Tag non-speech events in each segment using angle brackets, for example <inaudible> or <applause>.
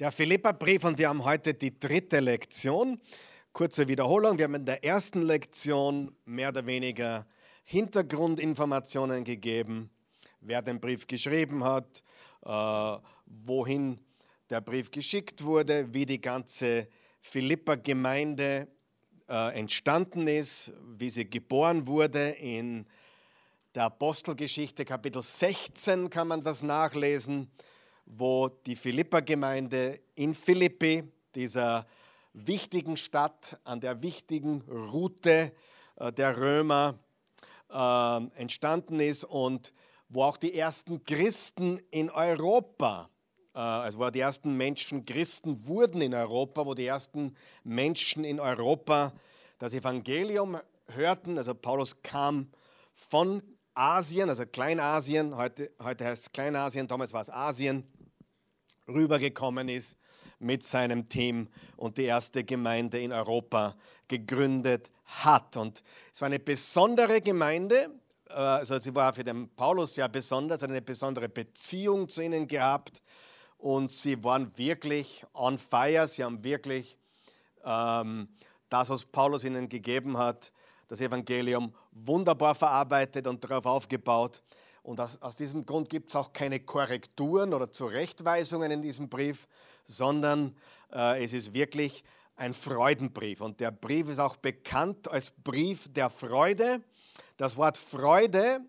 Der Philipperbrief und wir haben heute die dritte Lektion. Kurze Wiederholung. Wir haben in der ersten Lektion mehr oder weniger Hintergrundinformationen gegeben, wer den Brief geschrieben hat, äh, wohin der Brief geschickt wurde, wie die ganze Philipper-Gemeinde äh, entstanden ist, wie sie geboren wurde. In der Apostelgeschichte Kapitel 16 kann man das nachlesen wo die Philippa-Gemeinde in Philippi, dieser wichtigen Stadt, an der wichtigen Route äh, der Römer äh, entstanden ist und wo auch die ersten Christen in Europa, äh, also wo die ersten Menschen Christen wurden in Europa, wo die ersten Menschen in Europa das Evangelium hörten. Also Paulus kam von Asien, also Kleinasien, heute, heute heißt es Kleinasien, damals war es Asien, rübergekommen ist mit seinem Team und die erste Gemeinde in Europa gegründet hat. Und es war eine besondere Gemeinde, äh, also sie war für den Paulus sehr besonders, eine besondere Beziehung zu ihnen gehabt und sie waren wirklich on fire, sie haben wirklich ähm, das, was Paulus ihnen gegeben hat, das Evangelium wunderbar verarbeitet und darauf aufgebaut. Und aus, aus diesem Grund gibt es auch keine Korrekturen oder Zurechtweisungen in diesem Brief, sondern äh, es ist wirklich ein Freudenbrief. Und der Brief ist auch bekannt als Brief der Freude. Das Wort Freude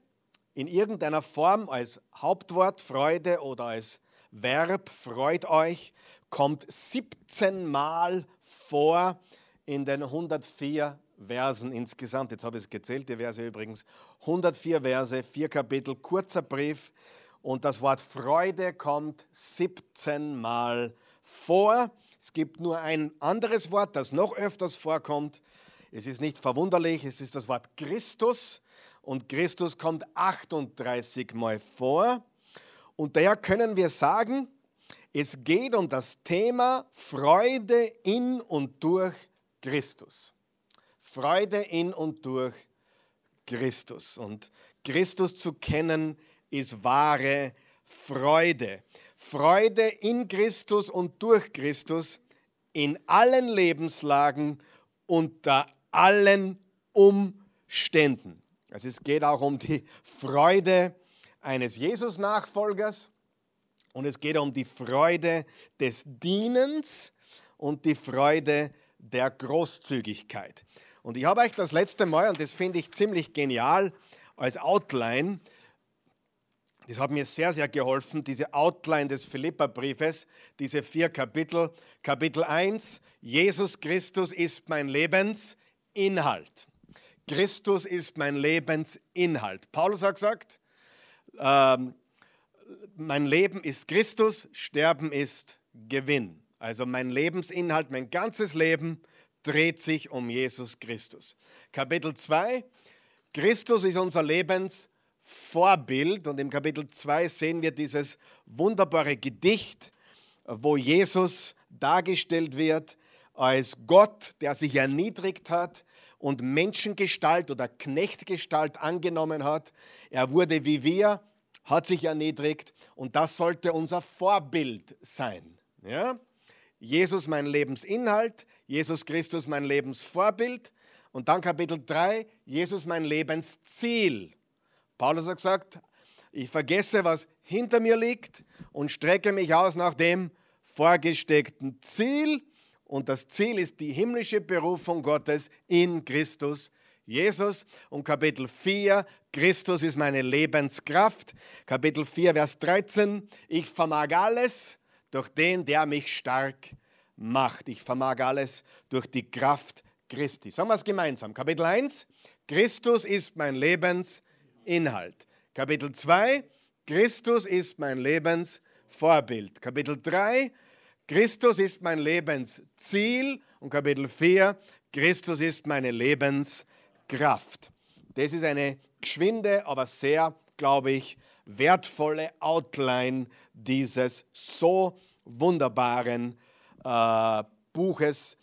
in irgendeiner Form als Hauptwort Freude oder als Verb freut euch kommt 17 Mal vor in den 104 Versen insgesamt. Jetzt habe ich es gezählt, die Verse übrigens. 104 Verse, vier Kapitel, kurzer Brief. Und das Wort Freude kommt 17 Mal vor. Es gibt nur ein anderes Wort, das noch öfters vorkommt. Es ist nicht verwunderlich, es ist das Wort Christus. Und Christus kommt 38 Mal vor. Und daher können wir sagen, es geht um das Thema Freude in und durch Christus. Freude in und durch Christus. Und Christus zu kennen ist wahre Freude. Freude in Christus und durch Christus in allen Lebenslagen, unter allen Umständen. Also es geht auch um die Freude eines Jesus-Nachfolgers und es geht um die Freude des Dienens und die Freude der Großzügigkeit. Und ich habe euch das letzte Mal, und das finde ich ziemlich genial, als Outline, das hat mir sehr, sehr geholfen, diese Outline des Philipperbriefes, diese vier Kapitel. Kapitel 1, Jesus Christus ist mein Lebensinhalt. Christus ist mein Lebensinhalt. Paulus hat gesagt, ähm, mein Leben ist Christus, Sterben ist Gewinn. Also mein Lebensinhalt, mein ganzes Leben dreht sich um Jesus Christus. Kapitel 2, Christus ist unser Lebensvorbild und im Kapitel 2 sehen wir dieses wunderbare Gedicht, wo Jesus dargestellt wird als Gott, der sich erniedrigt hat und Menschengestalt oder Knechtgestalt angenommen hat. Er wurde wie wir, hat sich erniedrigt und das sollte unser Vorbild sein. Ja? Jesus mein Lebensinhalt, Jesus Christus mein Lebensvorbild und dann Kapitel 3, Jesus mein Lebensziel. Paulus hat gesagt, ich vergesse, was hinter mir liegt und strecke mich aus nach dem vorgesteckten Ziel. Und das Ziel ist die himmlische Berufung Gottes in Christus Jesus. Und Kapitel 4, Christus ist meine Lebenskraft. Kapitel 4, Vers 13, ich vermag alles durch den, der mich stark macht. Ich vermag alles durch die Kraft Christi. Sagen wir es gemeinsam. Kapitel 1, Christus ist mein Lebensinhalt. Kapitel 2, Christus ist mein Lebensvorbild. Kapitel 3, Christus ist mein Lebensziel. Und Kapitel 4, Christus ist meine Lebenskraft. Das ist eine geschwinde, aber sehr, glaube ich, wertvolle Outline dieses so wunderbaren äh, Buches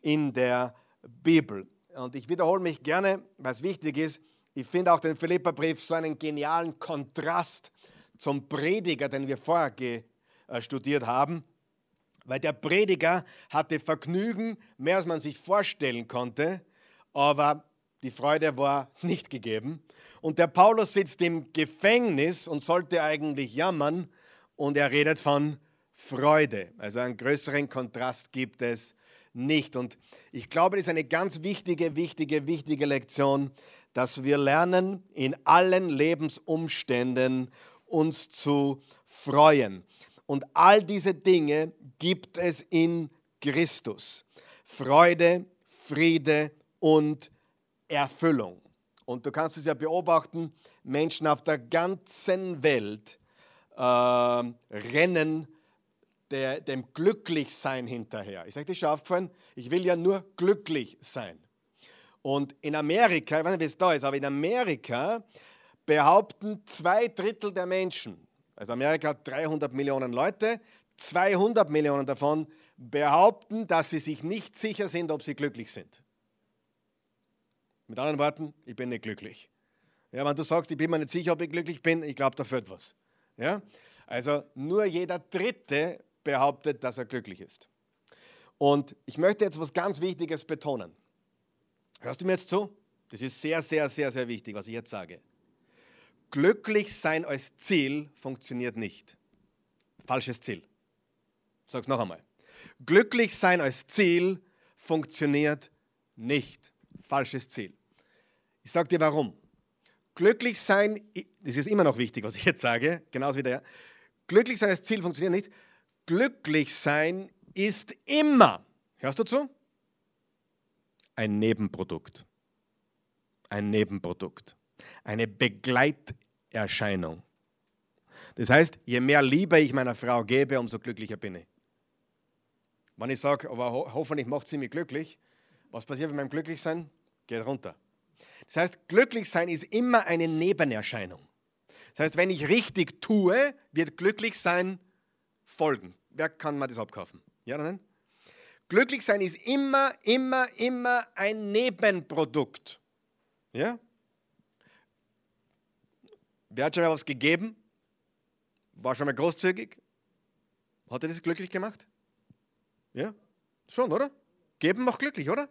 in der Bibel. Und ich wiederhole mich gerne, was wichtig ist. Ich finde auch den Philipperbrief so einen genialen Kontrast zum Prediger, den wir vorher äh, studiert haben, Weil der Prediger hatte Vergnügen, mehr als man sich vorstellen konnte, aber die Freude war nicht gegeben. Und der Paulus sitzt im Gefängnis und sollte eigentlich jammern und er redet von Freude. Also einen größeren Kontrast gibt es nicht. Und ich glaube, das ist eine ganz wichtige, wichtige, wichtige Lektion, dass wir lernen, in allen Lebensumständen uns zu freuen. Und all diese Dinge gibt es in Christus. Freude, Friede und Erfüllung. Und du kannst es ja beobachten, Menschen auf der ganzen Welt äh, rennen der, dem Glücklichsein hinterher. Ist euch das schon aufgefallen? Ich will ja nur glücklich sein. Und in Amerika, ich weiß nicht, wie es da ist, aber in Amerika behaupten zwei Drittel der Menschen, also Amerika hat 300 Millionen Leute, 200 Millionen davon behaupten, dass sie sich nicht sicher sind, ob sie glücklich sind. Mit anderen Worten, ich bin nicht glücklich. Ja, wenn du sagst, ich bin mir nicht sicher, ob ich glücklich bin, ich glaube, da fehlt was. Ja? Also nur jeder Dritte behauptet, dass er glücklich ist. Und ich möchte jetzt was ganz Wichtiges betonen. Hörst du mir jetzt zu? Das ist sehr, sehr, sehr, sehr wichtig, was ich jetzt sage. Glücklich sein als Ziel funktioniert nicht. Falsches Ziel. Ich sage es noch einmal. Glücklich sein als Ziel funktioniert nicht. Falsches Ziel. Ich sage dir warum. Glücklich sein, das ist immer noch wichtig, was ich jetzt sage, genauso wie der. Glücklich sein als Ziel funktioniert nicht. Glücklich sein ist immer, hörst du zu? Ein Nebenprodukt. Ein Nebenprodukt. Eine Begleiterscheinung. Das heißt, je mehr Liebe ich meiner Frau gebe, umso glücklicher bin ich. Wenn ich sage, aber ho hoffentlich macht sie mich glücklich, was passiert mit meinem Glücklichsein? Geht runter. Das heißt, glücklich sein ist immer eine Nebenerscheinung. Das heißt, wenn ich richtig tue, wird glücklich sein folgen. Wer kann mir das abkaufen? Ja oder nein? Glücklich sein ist immer, immer, immer ein Nebenprodukt. Ja? Wer hat schon mal was gegeben? War schon mal großzügig? Hat er das glücklich gemacht? Ja? Schon, oder? Geben macht glücklich, oder?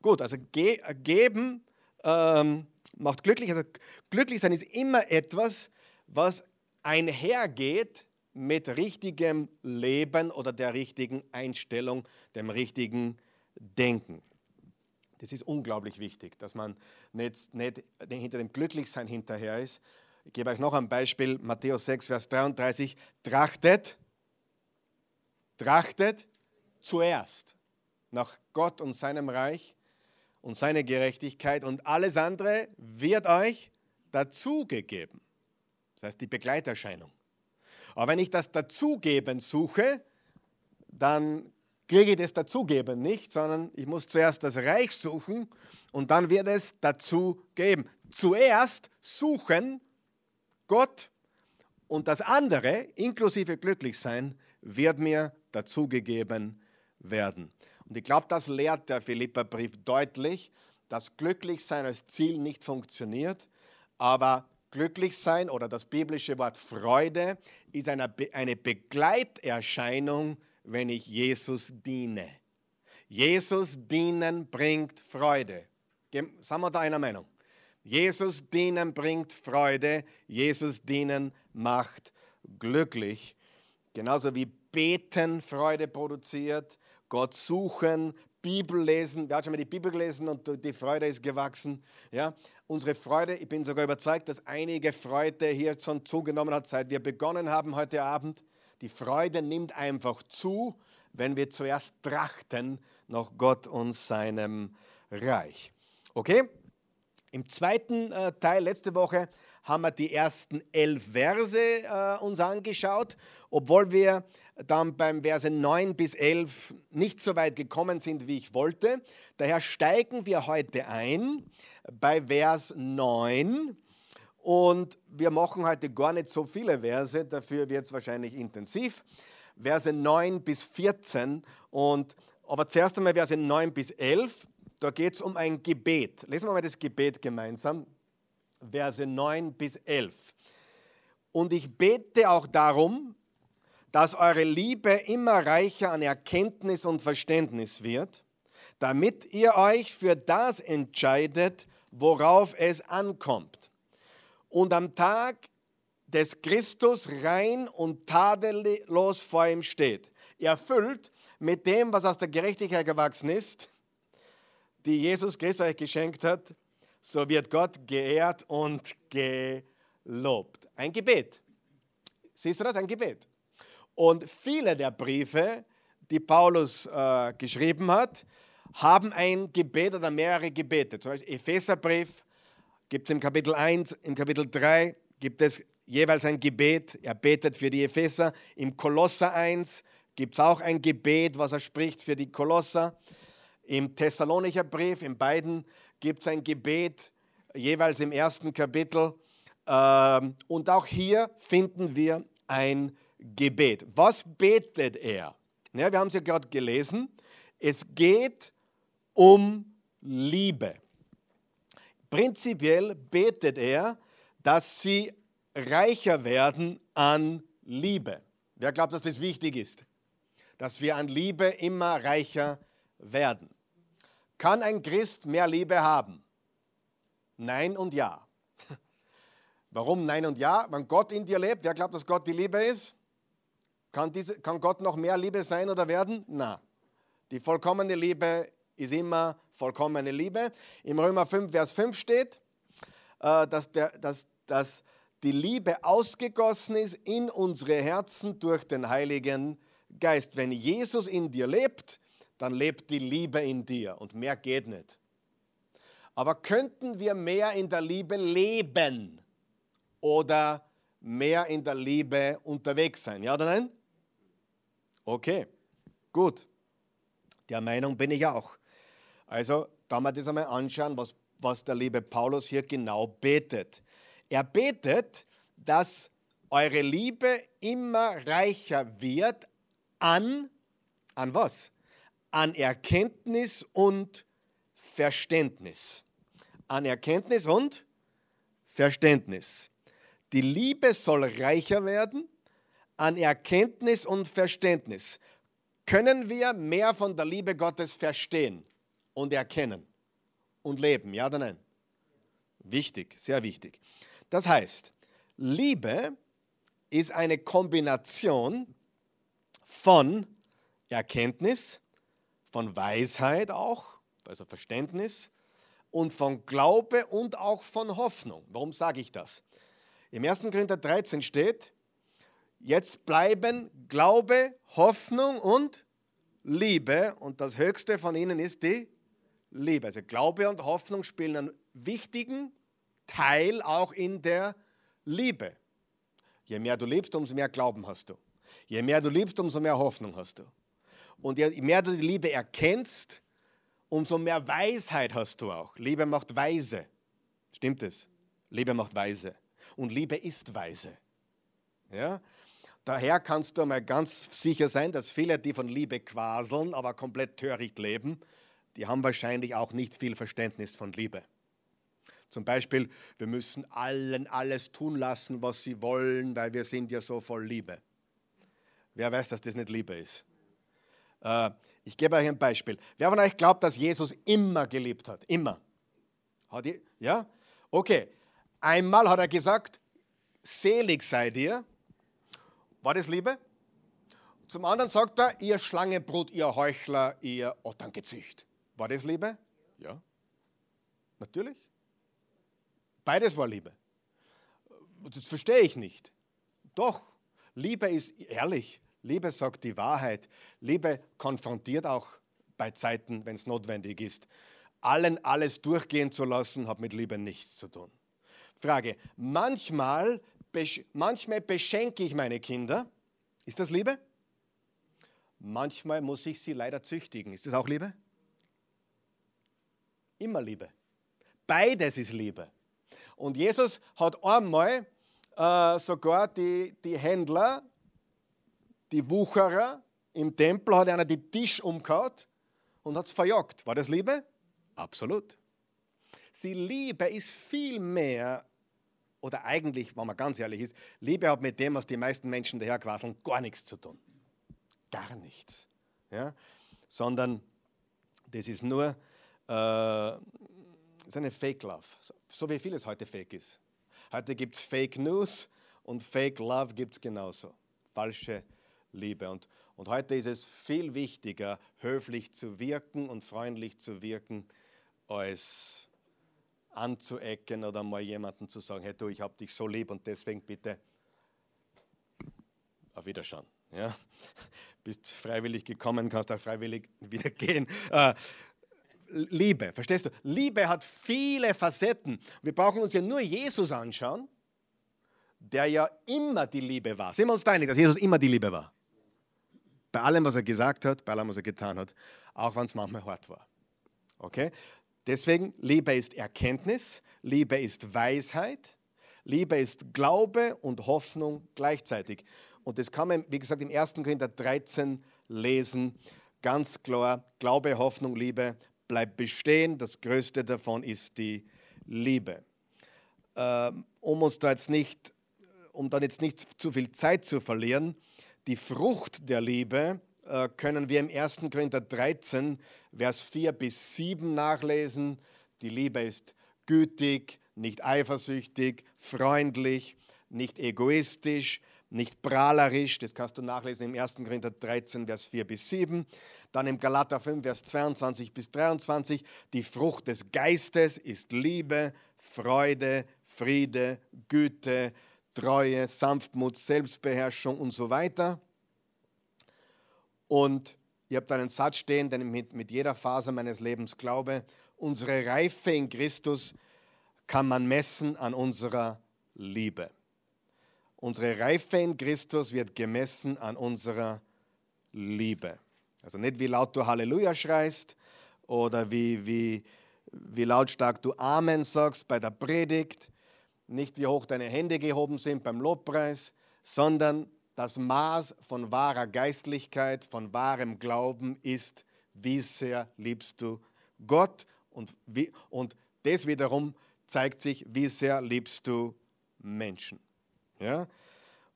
Gut, also ge geben ähm, macht glücklich. Also glücklich sein ist immer etwas, was einhergeht mit richtigem Leben oder der richtigen Einstellung, dem richtigen Denken. Das ist unglaublich wichtig, dass man nicht, nicht hinter dem Glücklichsein hinterher ist. Ich gebe euch noch ein Beispiel, Matthäus 6, Vers 33. Trachtet, trachtet zuerst nach Gott und seinem Reich und seine Gerechtigkeit und alles andere wird euch dazugegeben. Das heißt die Begleiterscheinung. Aber wenn ich das Dazugeben suche, dann kriege ich das Dazugeben nicht, sondern ich muss zuerst das Reich suchen und dann wird es dazu geben. Zuerst suchen Gott und das andere, inklusive Glücklichsein, wird mir dazugegeben werden. Und ich glaube, das lehrt der Philipperbrief deutlich, dass Glücklichsein als Ziel nicht funktioniert, aber Glücklich sein oder das biblische Wort Freude ist eine, eine Begleiterscheinung, wenn ich Jesus diene. Jesus dienen bringt Freude. Sind wir da einer Meinung? Jesus dienen bringt Freude, Jesus dienen macht glücklich. Genauso wie Beten Freude produziert, Gott suchen, Bibel lesen. Wer hat schon mal die Bibel gelesen und die Freude ist gewachsen? Ja? Unsere Freude, ich bin sogar überzeugt, dass einige Freude hier schon zugenommen hat, seit wir begonnen haben heute Abend. Die Freude nimmt einfach zu, wenn wir zuerst trachten nach Gott und seinem Reich. Okay? Im zweiten äh, Teil letzte Woche haben wir die ersten elf Verse äh, uns angeschaut, obwohl wir dann beim Verse 9 bis 11 nicht so weit gekommen sind, wie ich wollte. Daher steigen wir heute ein bei Vers 9 und wir machen heute gar nicht so viele Verse, dafür wird es wahrscheinlich intensiv. Verse 9 bis 14 und aber zuerst einmal Verse 9 bis 11, da geht es um ein Gebet. Lesen wir mal das Gebet gemeinsam. Verse 9 bis 11. Und ich bete auch darum, dass eure Liebe immer reicher an Erkenntnis und Verständnis wird, damit ihr euch für das entscheidet, worauf es ankommt. Und am Tag des Christus rein und tadellos vor ihm steht, erfüllt mit dem, was aus der Gerechtigkeit gewachsen ist, die Jesus Christus euch geschenkt hat, so wird Gott geehrt und gelobt. Ein Gebet. Siehst du das? Ein Gebet. Und viele der Briefe, die Paulus äh, geschrieben hat, haben ein Gebet oder mehrere Gebete. Zum Beispiel Epheserbrief gibt es im Kapitel 1, im Kapitel 3 gibt es jeweils ein Gebet. Er betet für die Epheser. Im Kolosser 1 gibt es auch ein Gebet, was er spricht für die Kolosser. Im Thessalonicher Brief, in beiden gibt es ein Gebet, jeweils im ersten Kapitel. Ähm, und auch hier finden wir ein Gebet. Was betet er? Ja, wir haben es ja gerade gelesen. Es geht um Liebe. Prinzipiell betet er, dass sie reicher werden an Liebe. Wer glaubt, dass das wichtig ist? Dass wir an Liebe immer reicher werden. Kann ein Christ mehr Liebe haben? Nein und ja. <laughs> Warum Nein und Ja? Wenn Gott in dir lebt, wer glaubt, dass Gott die Liebe ist? Kann, diese, kann Gott noch mehr Liebe sein oder werden? Na. Die vollkommene Liebe ist immer vollkommene Liebe. Im Römer 5, Vers 5 steht, äh, dass, der, dass, dass die Liebe ausgegossen ist in unsere Herzen durch den Heiligen Geist. Wenn Jesus in dir lebt, dann lebt die Liebe in dir und mehr geht nicht. Aber könnten wir mehr in der Liebe leben oder mehr in der Liebe unterwegs sein? Ja oder nein? Okay, gut. Der Meinung bin ich auch. Also, da wir das einmal anschauen, was, was der liebe Paulus hier genau betet. Er betet, dass eure Liebe immer reicher wird an, an was? An Erkenntnis und Verständnis. An Erkenntnis und Verständnis. Die Liebe soll reicher werden an Erkenntnis und Verständnis. Können wir mehr von der Liebe Gottes verstehen? und erkennen und leben. Ja oder nein? Wichtig, sehr wichtig. Das heißt, Liebe ist eine Kombination von Erkenntnis, von Weisheit auch, also Verständnis, und von Glaube und auch von Hoffnung. Warum sage ich das? Im 1. Korinther 13 steht, jetzt bleiben Glaube, Hoffnung und Liebe und das höchste von ihnen ist die Liebe. Also Glaube und Hoffnung spielen einen wichtigen Teil auch in der Liebe. Je mehr du liebst, umso mehr Glauben hast du. Je mehr du liebst, umso mehr Hoffnung hast du. Und je mehr du die Liebe erkennst, umso mehr Weisheit hast du auch. Liebe macht weise. Stimmt es? Liebe macht weise. Und Liebe ist weise. Ja? Daher kannst du einmal ganz sicher sein, dass viele, die von Liebe quaseln, aber komplett töricht leben, die haben wahrscheinlich auch nicht viel Verständnis von Liebe. Zum Beispiel, wir müssen allen alles tun lassen, was sie wollen, weil wir sind ja so voll Liebe. Wer weiß, dass das nicht Liebe ist? Äh, ich gebe euch ein Beispiel. Wer von euch glaubt, dass Jesus immer geliebt hat? Immer. Hat ihr, ja? Okay. Einmal hat er gesagt, selig seid ihr. War das Liebe? Zum anderen sagt er, ihr Schlangenbrut, ihr Heuchler, ihr Otterngezücht. War das Liebe? Ja. Natürlich. Beides war Liebe. Das verstehe ich nicht. Doch, Liebe ist ehrlich. Liebe sagt die Wahrheit. Liebe konfrontiert auch bei Zeiten, wenn es notwendig ist. Allen alles durchgehen zu lassen, hat mit Liebe nichts zu tun. Frage, manchmal, manchmal beschenke ich meine Kinder. Ist das Liebe? Manchmal muss ich sie leider züchtigen. Ist das auch Liebe? Immer Liebe. Beides ist Liebe. Und Jesus hat einmal äh, sogar die, die Händler, die Wucherer im Tempel, hat einer die Tisch umgehauen und hat es verjagt. War das Liebe? Absolut. Die Liebe ist viel mehr oder eigentlich, wenn man ganz ehrlich ist, Liebe hat mit dem, was die meisten Menschen daherquasseln, gar nichts zu tun. Gar nichts. Ja? Sondern das ist nur äh, ist eine Fake Love. So wie vieles heute fake ist. Heute gibt es Fake News und Fake Love gibt es genauso. Falsche Liebe. Und, und heute ist es viel wichtiger, höflich zu wirken und freundlich zu wirken, als anzuecken oder mal jemandem zu sagen, hey du, ich habe dich so lieb und deswegen bitte auf Wiederschauen. Ja? <laughs> Bist freiwillig gekommen, kannst auch freiwillig <laughs> wieder gehen. Äh, Liebe, verstehst du? Liebe hat viele Facetten. Wir brauchen uns ja nur Jesus anschauen, der ja immer die Liebe war. Sind wir uns einig, dass Jesus immer die Liebe war? Bei allem, was er gesagt hat, bei allem, was er getan hat, auch wenn es manchmal hart war. Okay? Deswegen, Liebe ist Erkenntnis, Liebe ist Weisheit, Liebe ist Glaube und Hoffnung gleichzeitig. Und das kann man, wie gesagt, im 1. Korinther 13 lesen. Ganz klar, Glaube, Hoffnung, Liebe bleibt bestehen. Das Größte davon ist die Liebe. Ähm, um uns da jetzt nicht, um dann jetzt nicht zu viel Zeit zu verlieren, die Frucht der Liebe äh, können wir im 1. Korinther 13, Vers 4 bis 7 nachlesen. Die Liebe ist gütig, nicht eifersüchtig, freundlich, nicht egoistisch, nicht prahlerisch, das kannst du nachlesen im 1. Korinther 13, Vers 4 bis 7. Dann im Galater 5, Vers 22 bis 23, die Frucht des Geistes ist Liebe, Freude, Friede, Güte, Treue, Sanftmut, Selbstbeherrschung und so weiter. Und ihr habt einen Satz stehen, den ich mit, mit jeder Phase meines Lebens glaube. Unsere Reife in Christus kann man messen an unserer Liebe. Unsere Reife in Christus wird gemessen an unserer Liebe. Also nicht wie laut du Halleluja schreist oder wie, wie, wie lautstark du Amen sagst bei der Predigt, nicht wie hoch deine Hände gehoben sind beim Lobpreis, sondern das Maß von wahrer Geistlichkeit, von wahrem Glauben ist, wie sehr liebst du Gott und, wie, und das wiederum zeigt sich, wie sehr liebst du Menschen. Ja?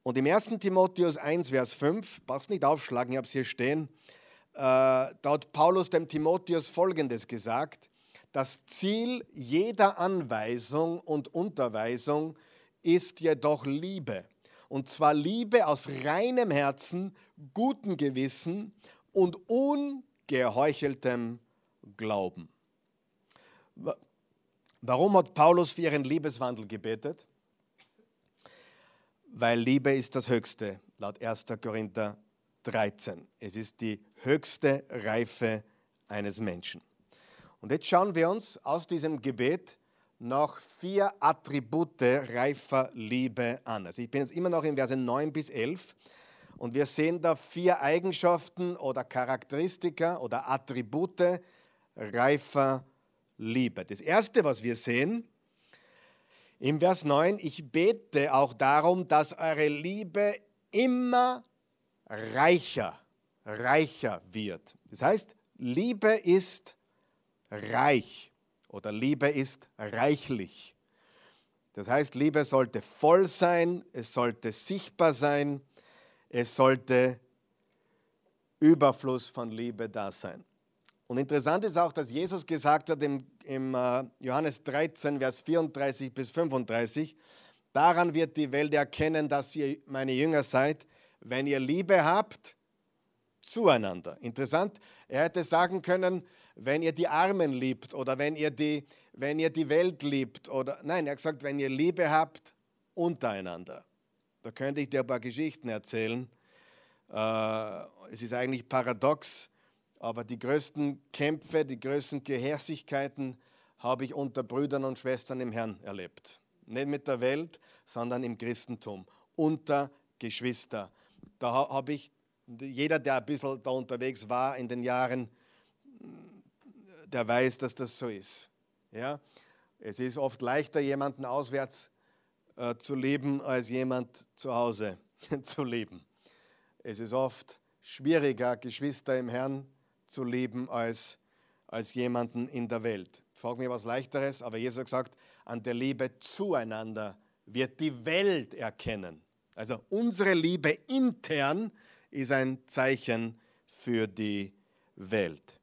Und im 1. Timotheus 1, Vers 5, brauchst nicht aufschlagen, ich habe es hier stehen, äh, da hat Paulus dem Timotheus Folgendes gesagt, das Ziel jeder Anweisung und Unterweisung ist jedoch Liebe und zwar Liebe aus reinem Herzen, gutem Gewissen und ungeheucheltem Glauben. Warum hat Paulus für ihren Liebeswandel gebetet? Weil Liebe ist das Höchste, laut 1. Korinther 13. Es ist die höchste Reife eines Menschen. Und jetzt schauen wir uns aus diesem Gebet noch vier Attribute reifer Liebe an. Also ich bin jetzt immer noch in Verse 9 bis 11 und wir sehen da vier Eigenschaften oder Charakteristika oder Attribute reifer Liebe. Das erste, was wir sehen, im Vers 9, ich bete auch darum, dass eure Liebe immer reicher, reicher wird. Das heißt, Liebe ist reich oder Liebe ist reichlich. Das heißt, Liebe sollte voll sein, es sollte sichtbar sein, es sollte Überfluss von Liebe da sein. Und interessant ist auch, dass Jesus gesagt hat im, im uh, Johannes 13, Vers 34 bis 35, daran wird die Welt erkennen, dass ihr meine Jünger seid, wenn ihr Liebe habt zueinander. Interessant, er hätte sagen können, wenn ihr die Armen liebt oder wenn ihr die, wenn ihr die Welt liebt oder nein, er hat gesagt, wenn ihr Liebe habt untereinander. Da könnte ich dir ein paar Geschichten erzählen. Äh, es ist eigentlich paradox, aber die größten Kämpfe, die größten Gehässigkeiten habe ich unter Brüdern und Schwestern im Herrn erlebt. Nicht mit der Welt, sondern im Christentum, unter Geschwister. Da habe ich jeder, der ein bisschen da unterwegs war in den Jahren, der weiß, dass das so ist. Ja? Es ist oft leichter, jemanden auswärts äh, zu leben, als jemand zu Hause <laughs> zu leben. Es ist oft schwieriger, Geschwister im Herrn zu leben, als, als jemanden in der Welt. Ich frage mich was Leichteres, aber Jesus hat gesagt, an der Liebe zueinander wird die Welt erkennen. Also unsere Liebe intern ist ein Zeichen für die Welt.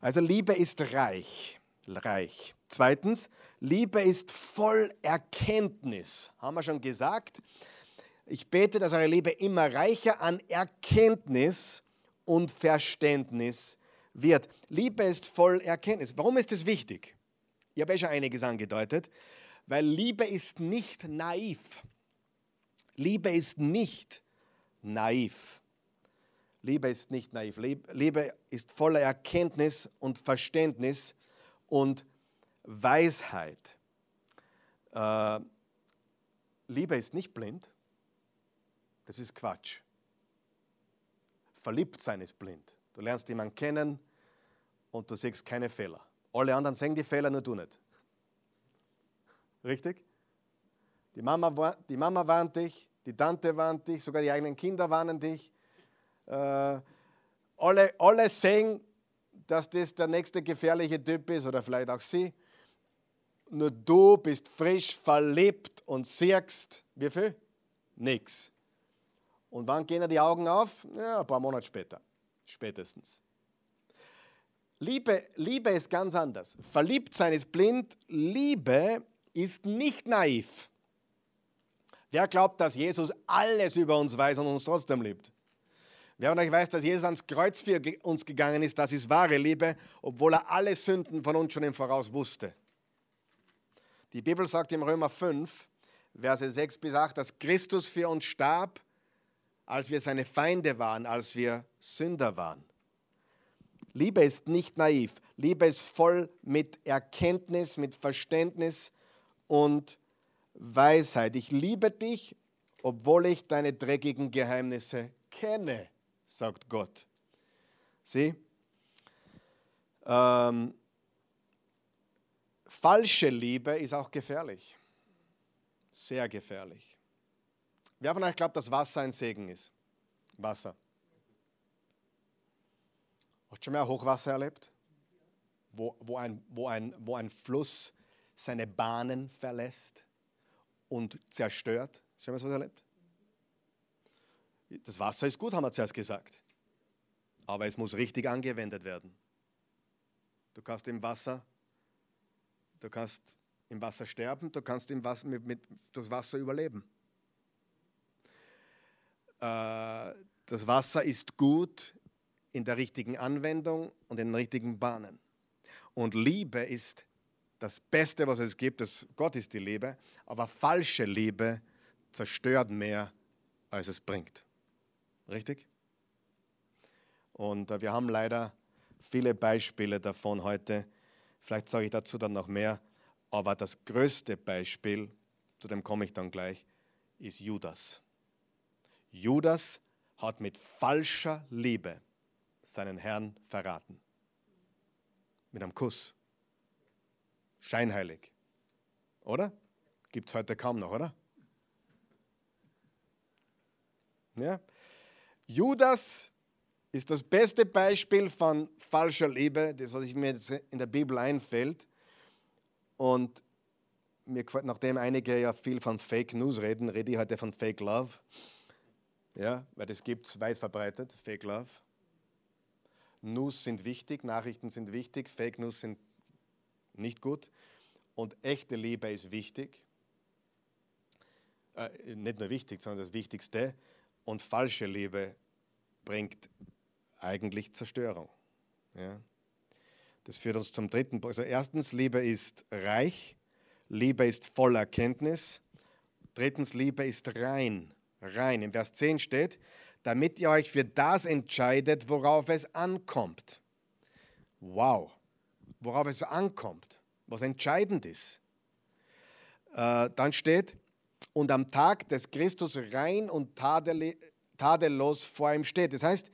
Also Liebe ist reich, reich. Zweitens, Liebe ist voll Erkenntnis. Haben wir schon gesagt? Ich bete, dass eure Liebe immer reicher an Erkenntnis und Verständnis wird. Liebe ist voll Erkenntnis. Warum ist es wichtig? Ich habe ja schon einiges angedeutet. Weil Liebe ist nicht naiv. Liebe ist nicht naiv. Liebe ist nicht naiv. Liebe ist voller Erkenntnis und Verständnis und Weisheit. Äh, Liebe ist nicht blind. Das ist Quatsch. Verliebt sein ist blind. Du lernst jemanden kennen und du siehst keine Fehler. Alle anderen sehen die Fehler, nur du nicht. Richtig? Die Mama, die Mama warnt dich, die Tante warnt dich, sogar die eigenen Kinder warnen dich. Äh, alle, alle sehen, dass das der nächste gefährliche Typ ist oder vielleicht auch sie. Nur du bist frisch verliebt und siehst, wie viel? Nix. Und wann gehen die Augen auf? Ja, ein paar Monate später. Spätestens. Liebe, Liebe ist ganz anders. Verliebtsein ist blind. Liebe ist nicht naiv. Wer glaubt, dass Jesus alles über uns weiß und uns trotzdem liebt? Wer von euch weiß, dass Jesus ans Kreuz für uns gegangen ist, das ist wahre Liebe, obwohl er alle Sünden von uns schon im Voraus wusste. Die Bibel sagt im Römer 5, Verse 6 bis 8, dass Christus für uns starb, als wir seine Feinde waren, als wir Sünder waren. Liebe ist nicht naiv. Liebe ist voll mit Erkenntnis, mit Verständnis und Weisheit. Ich liebe dich, obwohl ich deine dreckigen Geheimnisse kenne, sagt Gott. Sieh? Ähm, falsche Liebe ist auch gefährlich. Sehr gefährlich. Wer von euch glaubt, dass Wasser ein Segen ist? Wasser. Hast du schon mal Hochwasser erlebt? Wo, wo, ein, wo, ein, wo ein Fluss seine Bahnen verlässt und zerstört. Schon mal was erlebt? Das Wasser ist gut, haben wir zuerst gesagt. Aber es muss richtig angewendet werden. Du kannst im Wasser, du kannst im Wasser sterben, du kannst im Wasser, mit, mit, durch Wasser überleben. Äh, das Wasser ist gut in der richtigen Anwendung und in den richtigen Bahnen. Und Liebe ist das Beste, was es gibt. Das, Gott ist die Liebe, aber falsche Liebe zerstört mehr, als es bringt. Richtig? Und äh, wir haben leider viele Beispiele davon heute. Vielleicht sage ich dazu dann noch mehr. Aber das größte Beispiel, zu dem komme ich dann gleich, ist Judas. Judas hat mit falscher Liebe seinen Herrn verraten. Mit einem Kuss. Scheinheilig. Oder? Gibt es heute kaum noch, oder? Ja. Judas ist das beste Beispiel von falscher Liebe, das, was mir jetzt in der Bibel einfällt. Und mir gefällt, nachdem einige ja viel von Fake News reden, rede ich heute von Fake Love. Ja, weil das gibt es weit verbreitet, Fake Love. News sind wichtig, Nachrichten sind wichtig, Fake News sind nicht gut. Und echte Liebe ist wichtig. Äh, nicht nur wichtig, sondern das Wichtigste. Und falsche Liebe bringt eigentlich Zerstörung. Ja. Das führt uns zum dritten Punkt. Also erstens, Liebe ist reich, Liebe ist voll Erkenntnis. Drittens, Liebe ist rein. Rein. Im Vers 10 steht, damit ihr euch für das entscheidet, worauf es ankommt. Wow, worauf es ankommt, was entscheidend ist. Äh, dann steht, und am Tag des Christus rein und tadellos vor ihm steht. Das heißt,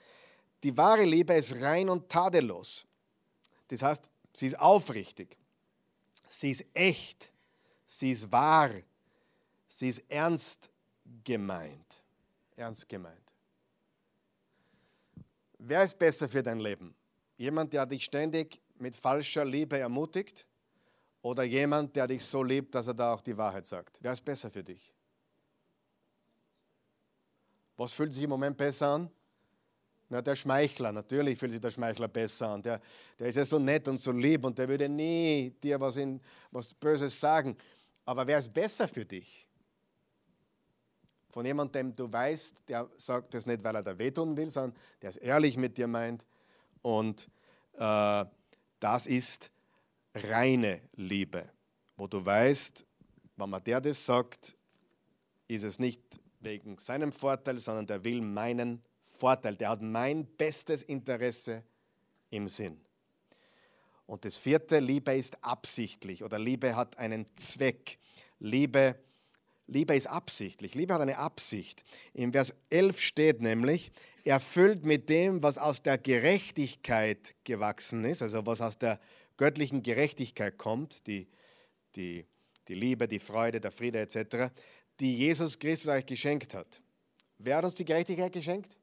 die wahre Liebe ist rein und tadellos. Das heißt, sie ist aufrichtig, sie ist echt, sie ist wahr, sie ist ernst gemeint. Ernst gemeint. Wer ist besser für dein Leben? Jemand, der dich ständig mit falscher Liebe ermutigt oder jemand, der dich so liebt, dass er da auch die Wahrheit sagt? Wer ist besser für dich? Was fühlt sich im Moment besser an? Na, der Schmeichler, natürlich fühlt sich der Schmeichler besser an. Der, der ist ja so nett und so lieb und der würde nie dir was, in, was Böses sagen. Aber wer ist besser für dich? Von jemandem, dem du weißt, der sagt das nicht, weil er da wehtun will, sondern der es ehrlich mit dir meint. Und äh, das ist reine Liebe, wo du weißt, wenn man der das sagt, ist es nicht wegen seinem Vorteil, sondern der will meinen Vorteil, der hat mein bestes Interesse im Sinn. Und das vierte, Liebe ist absichtlich oder Liebe hat einen Zweck. Liebe, Liebe ist absichtlich, Liebe hat eine Absicht. Im Vers 11 steht nämlich, erfüllt mit dem, was aus der Gerechtigkeit gewachsen ist, also was aus der göttlichen Gerechtigkeit kommt, die, die, die Liebe, die Freude, der Friede etc., die Jesus Christus euch geschenkt hat. Wer hat uns die Gerechtigkeit geschenkt?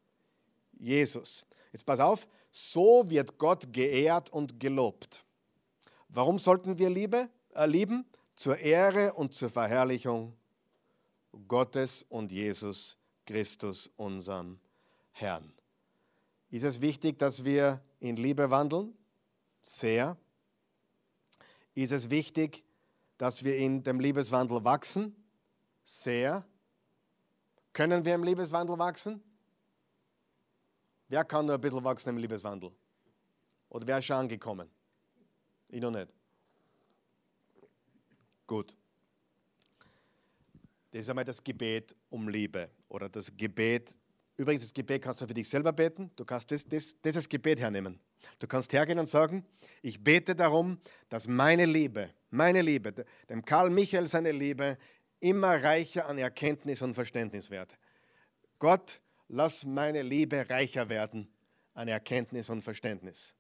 Jesus. Jetzt pass auf, so wird Gott geehrt und gelobt. Warum sollten wir Liebe, äh, lieben? Zur Ehre und zur Verherrlichung Gottes und Jesus Christus, unserem Herrn. Ist es wichtig, dass wir in Liebe wandeln? Sehr. Ist es wichtig, dass wir in dem Liebeswandel wachsen? Sehr. Können wir im Liebeswandel wachsen? Wer kann nur ein bisschen wachsen im Liebeswandel? Oder wer ist schon angekommen? Ich noch nicht. Gut. Das ist einmal das Gebet um Liebe oder das Gebet. Übrigens, das Gebet kannst du für dich selber beten. Du kannst das, das, das als Gebet hernehmen. Du kannst hergehen und sagen, ich bete darum, dass meine Liebe, meine Liebe, dem Karl Michael seine Liebe immer reicher an Erkenntnis und Verständnis wird. Gott, lass meine Liebe reicher werden an Erkenntnis und Verständnis.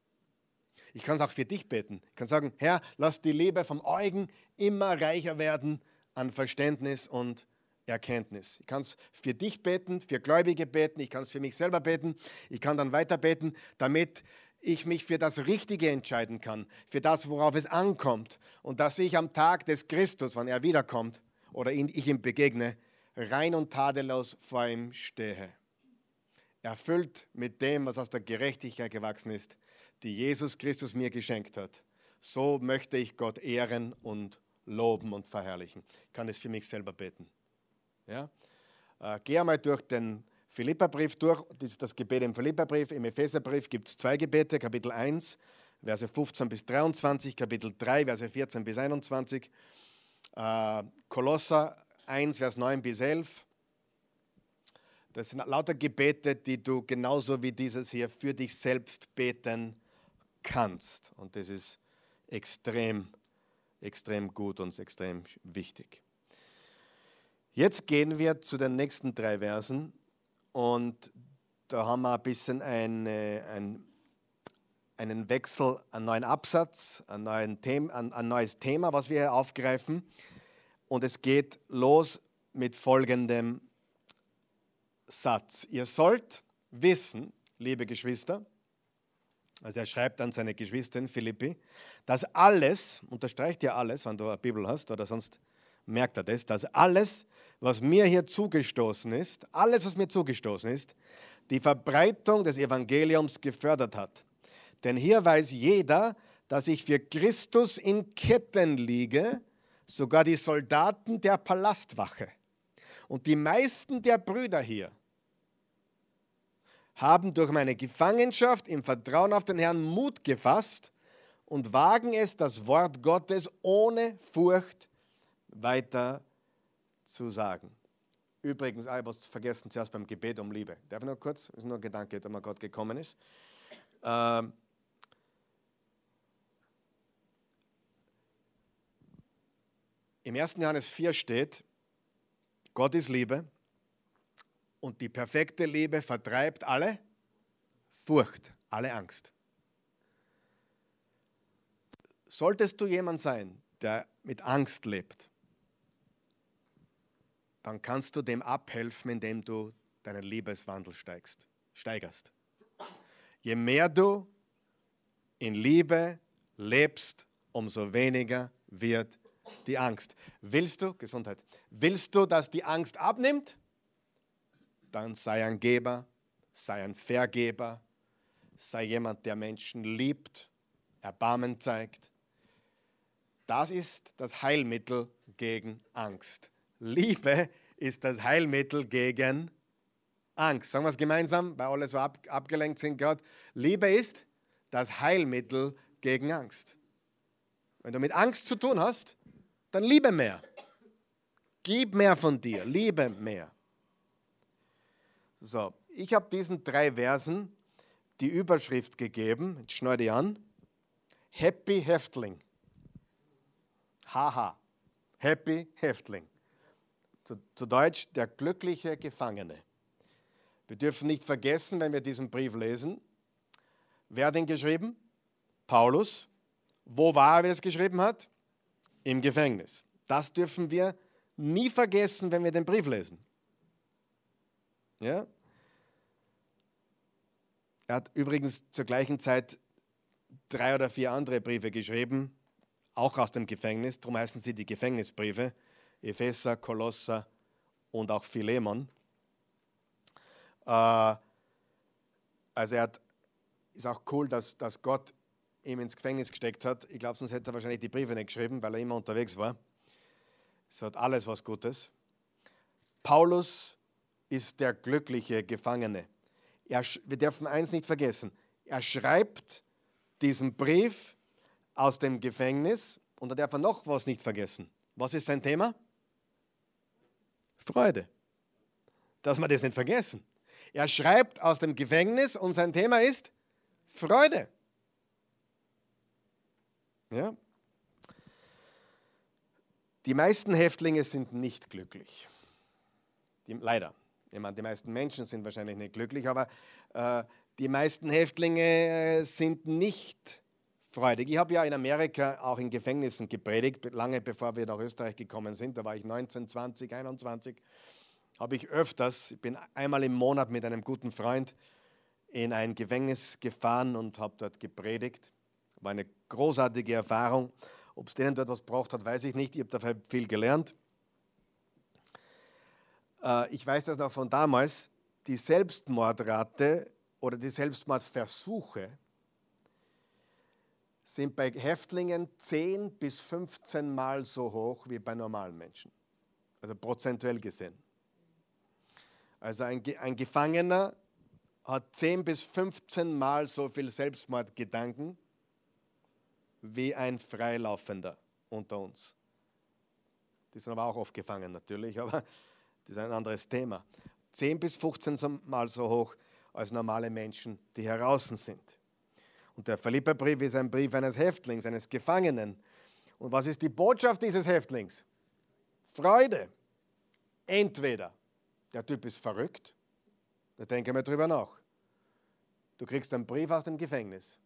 Ich kann es auch für dich beten. Ich kann sagen, Herr, lass die Liebe vom Eugen immer reicher werden an Verständnis und Erkenntnis. Ich kann es für dich beten, für Gläubige beten, ich kann es für mich selber beten, ich kann dann weiter beten, damit ich mich für das Richtige entscheiden kann, für das, worauf es ankommt und dass ich am Tag des Christus, wenn er wiederkommt oder ich ihm begegne, rein und tadellos vor ihm stehe. Erfüllt mit dem, was aus der Gerechtigkeit gewachsen ist, die Jesus Christus mir geschenkt hat. So möchte ich Gott ehren und loben und verherrlichen. Ich kann es für mich selber beten. Ja? Äh, geh einmal durch den Philipperbrief durch, das Gebet im Philipperbrief, im Epheserbrief gibt es zwei Gebete, Kapitel 1, Verse 15 bis 23, Kapitel 3, Verse 14 bis 21, äh, Kolosser 1, Vers 9 bis 11. Das sind lauter Gebete, die du genauso wie dieses hier für dich selbst beten kannst. Und das ist extrem, extrem gut und extrem wichtig. Jetzt gehen wir zu den nächsten drei Versen und da haben wir ein bisschen eine, ein, einen Wechsel, einen neuen Absatz, ein, neuen Thema, ein, ein neues Thema, was wir hier aufgreifen. Und es geht los mit folgendem Satz. Ihr sollt wissen, liebe Geschwister, also er schreibt an seine Geschwister in Philippi, dass alles, unterstreicht ja alles, wenn du eine Bibel hast oder sonst merkt er das, dass alles, was mir hier zugestoßen ist, alles, was mir zugestoßen ist, die Verbreitung des Evangeliums gefördert hat. Denn hier weiß jeder, dass ich für Christus in Ketten liege, sogar die Soldaten der Palastwache. Und die meisten der Brüder hier haben durch meine Gefangenschaft im Vertrauen auf den Herrn Mut gefasst und wagen es, das Wort Gottes ohne Furcht weiter zu sagen. Übrigens, ich was vergessen zuerst beim Gebet um Liebe. Darf ich noch kurz? Das ist nur ein Gedanke, der mir Gott gekommen ist. Ähm, Im 1. Johannes 4 steht, Gott ist Liebe und die perfekte Liebe vertreibt alle Furcht, alle Angst. Solltest du jemand sein, der mit Angst lebt, dann kannst du dem abhelfen, indem du deinen Liebeswandel steigst, steigerst. Je mehr du in Liebe lebst, umso weniger wird die Angst. Willst du, Gesundheit, willst du, dass die Angst abnimmt? Dann sei ein Geber, sei ein Vergeber, sei jemand, der Menschen liebt, Erbarmen zeigt. Das ist das Heilmittel gegen Angst. Liebe ist das Heilmittel gegen Angst. Sagen wir es gemeinsam, weil alle so ab, abgelenkt sind gerade. Liebe ist das Heilmittel gegen Angst. Wenn du mit Angst zu tun hast, dann liebe mehr. Gib mehr von dir, liebe mehr. So, ich habe diesen drei Versen die Überschrift gegeben, jetzt schneide die an. Happy Häftling. Haha. Happy Häftling. Zu, zu Deutsch der glückliche Gefangene. Wir dürfen nicht vergessen, wenn wir diesen Brief lesen, wer hat ihn geschrieben? Paulus. Wo war er, wie er es geschrieben hat? Im Gefängnis. Das dürfen wir nie vergessen, wenn wir den Brief lesen. Ja? Er hat übrigens zur gleichen Zeit drei oder vier andere Briefe geschrieben, auch aus dem Gefängnis. Darum heißen sie die Gefängnisbriefe. Epheser, Kolosser und auch Philemon. Äh, also er hat, ist auch cool, dass, dass Gott ihm ins Gefängnis gesteckt hat. Ich glaube, sonst hätte er wahrscheinlich die Briefe nicht geschrieben, weil er immer unterwegs war. Es hat alles was Gutes. Paulus ist der glückliche Gefangene. Er, wir dürfen eins nicht vergessen. Er schreibt diesen Brief aus dem Gefängnis und da darf er noch was nicht vergessen. Was ist sein Thema? Freude. Dass wir das nicht vergessen. Er schreibt aus dem Gefängnis und sein Thema ist Freude. Ja? Die meisten Häftlinge sind nicht glücklich. Die, leider. Ich meine, die meisten Menschen sind wahrscheinlich nicht glücklich, aber äh, die meisten Häftlinge äh, sind nicht freudig. Ich habe ja in Amerika auch in Gefängnissen gepredigt, lange bevor wir nach Österreich gekommen sind. Da war ich 19, 20, 21. Habe ich öfters, ich bin einmal im Monat mit einem guten Freund in ein Gefängnis gefahren und habe dort gepredigt. War eine großartige Erfahrung. Ob es denen dort was braucht hat, weiß ich nicht. Ich habe dafür viel gelernt. Äh, ich weiß das noch von damals. Die Selbstmordrate oder die Selbstmordversuche sind bei Häftlingen 10 bis 15 Mal so hoch wie bei normalen Menschen. Also prozentuell gesehen. Also ein, ein Gefangener hat 10 bis 15 Mal so viel Selbstmordgedanken wie ein Freilaufender unter uns. Die sind aber auch oft gefangen natürlich, <laughs> aber das ist ein anderes Thema. 10 bis 15 Mal so hoch als normale Menschen, die heraus sind. Und der Philipperbrief ist ein Brief eines Häftlings, eines Gefangenen. Und was ist die Botschaft dieses Häftlings? Freude. Entweder der Typ ist verrückt, da denke mal drüber nach. Du kriegst einen Brief aus dem Gefängnis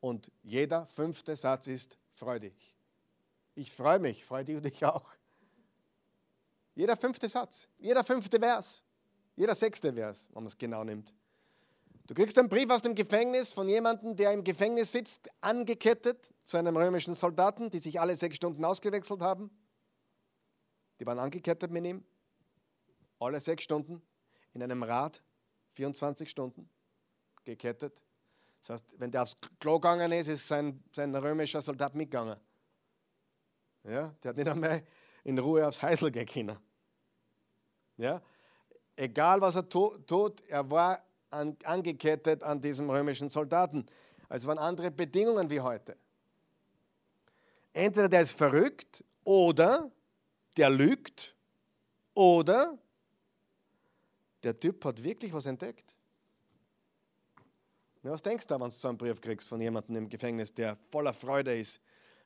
und jeder fünfte Satz ist freudig. Ich freue mich, freu dich und ich auch. Jeder fünfte Satz, jeder fünfte Vers, jeder sechste Vers, wenn man es genau nimmt. Du kriegst einen Brief aus dem Gefängnis von jemandem, der im Gefängnis sitzt, angekettet zu einem römischen Soldaten, die sich alle sechs Stunden ausgewechselt haben. Die waren angekettet mit ihm, alle sechs Stunden, in einem Rad, 24 Stunden, gekettet. Das heißt, wenn der aufs Klo gegangen ist, ist sein, sein römischer Soldat mitgegangen. Ja, der hat nicht einmal in Ruhe aufs Heisel gehen Ja? Egal, was er tut, er war an, angekettet an diesem römischen Soldaten. Also waren andere Bedingungen wie heute. Entweder der ist verrückt oder der lügt oder der Typ hat wirklich was entdeckt. Was denkst du, wenn du so einen Brief kriegst von jemandem im Gefängnis, der voller Freude ist,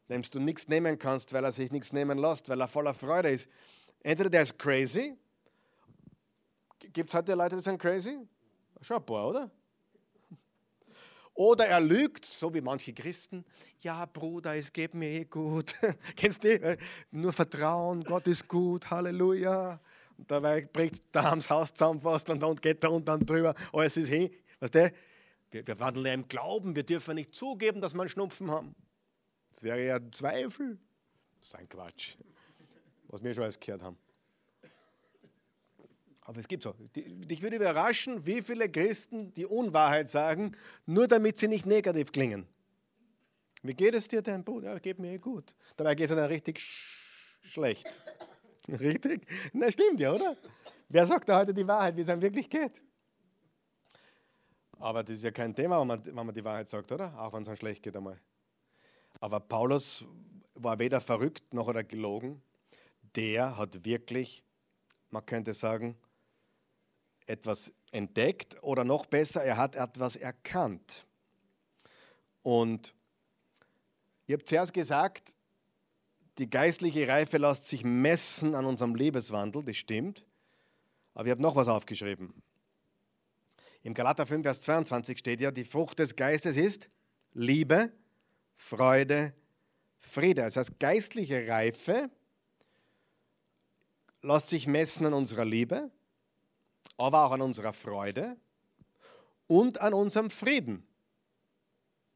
dem du nichts nehmen kannst, weil er sich nichts nehmen lässt, weil er voller Freude ist? Entweder der ist crazy. Gibt es heute Leute, die sind crazy? Schon ein paar, oder? <laughs> Oder er lügt, so wie manche Christen. Ja, Bruder, es geht mir eh gut. <laughs> Kennst du? Nur Vertrauen, Gott ist gut, Halleluja. Und dabei bricht da das Haus zusammen fast und dann geht da und dann drüber. Alles ist hin. Weißt du? Wir, wir wandeln ja im Glauben, wir dürfen nicht zugeben, dass wir einen Schnupfen haben. Das wäre ja Zweifel. Das ist ein Quatsch, was wir schon alles gehört haben. Aber es gibt so. Dich würde überraschen, wie viele Christen die Unwahrheit sagen, nur damit sie nicht negativ klingen. Wie geht es dir, dein Bruder? Ja, geht mir gut. Dabei geht es dann richtig sch schlecht. <laughs> Richtig? Na, stimmt ja, oder? Wer sagt da heute die Wahrheit, wie es einem wirklich geht? Aber das ist ja kein Thema, wenn man, wenn man die Wahrheit sagt, oder? Auch wenn es einem schlecht geht einmal. Aber Paulus war weder verrückt noch oder gelogen. Der hat wirklich, man könnte sagen, etwas entdeckt oder noch besser, er hat etwas erkannt. Und ich habe zuerst gesagt, die geistliche Reife lässt sich messen an unserem Lebenswandel, das stimmt. Aber ich habe noch was aufgeschrieben. Im Galater 5, Vers 22 steht ja, die Frucht des Geistes ist Liebe, Freude, Friede. Das heißt, geistliche Reife lässt sich messen an unserer Liebe, aber auch an unserer Freude und an unserem Frieden.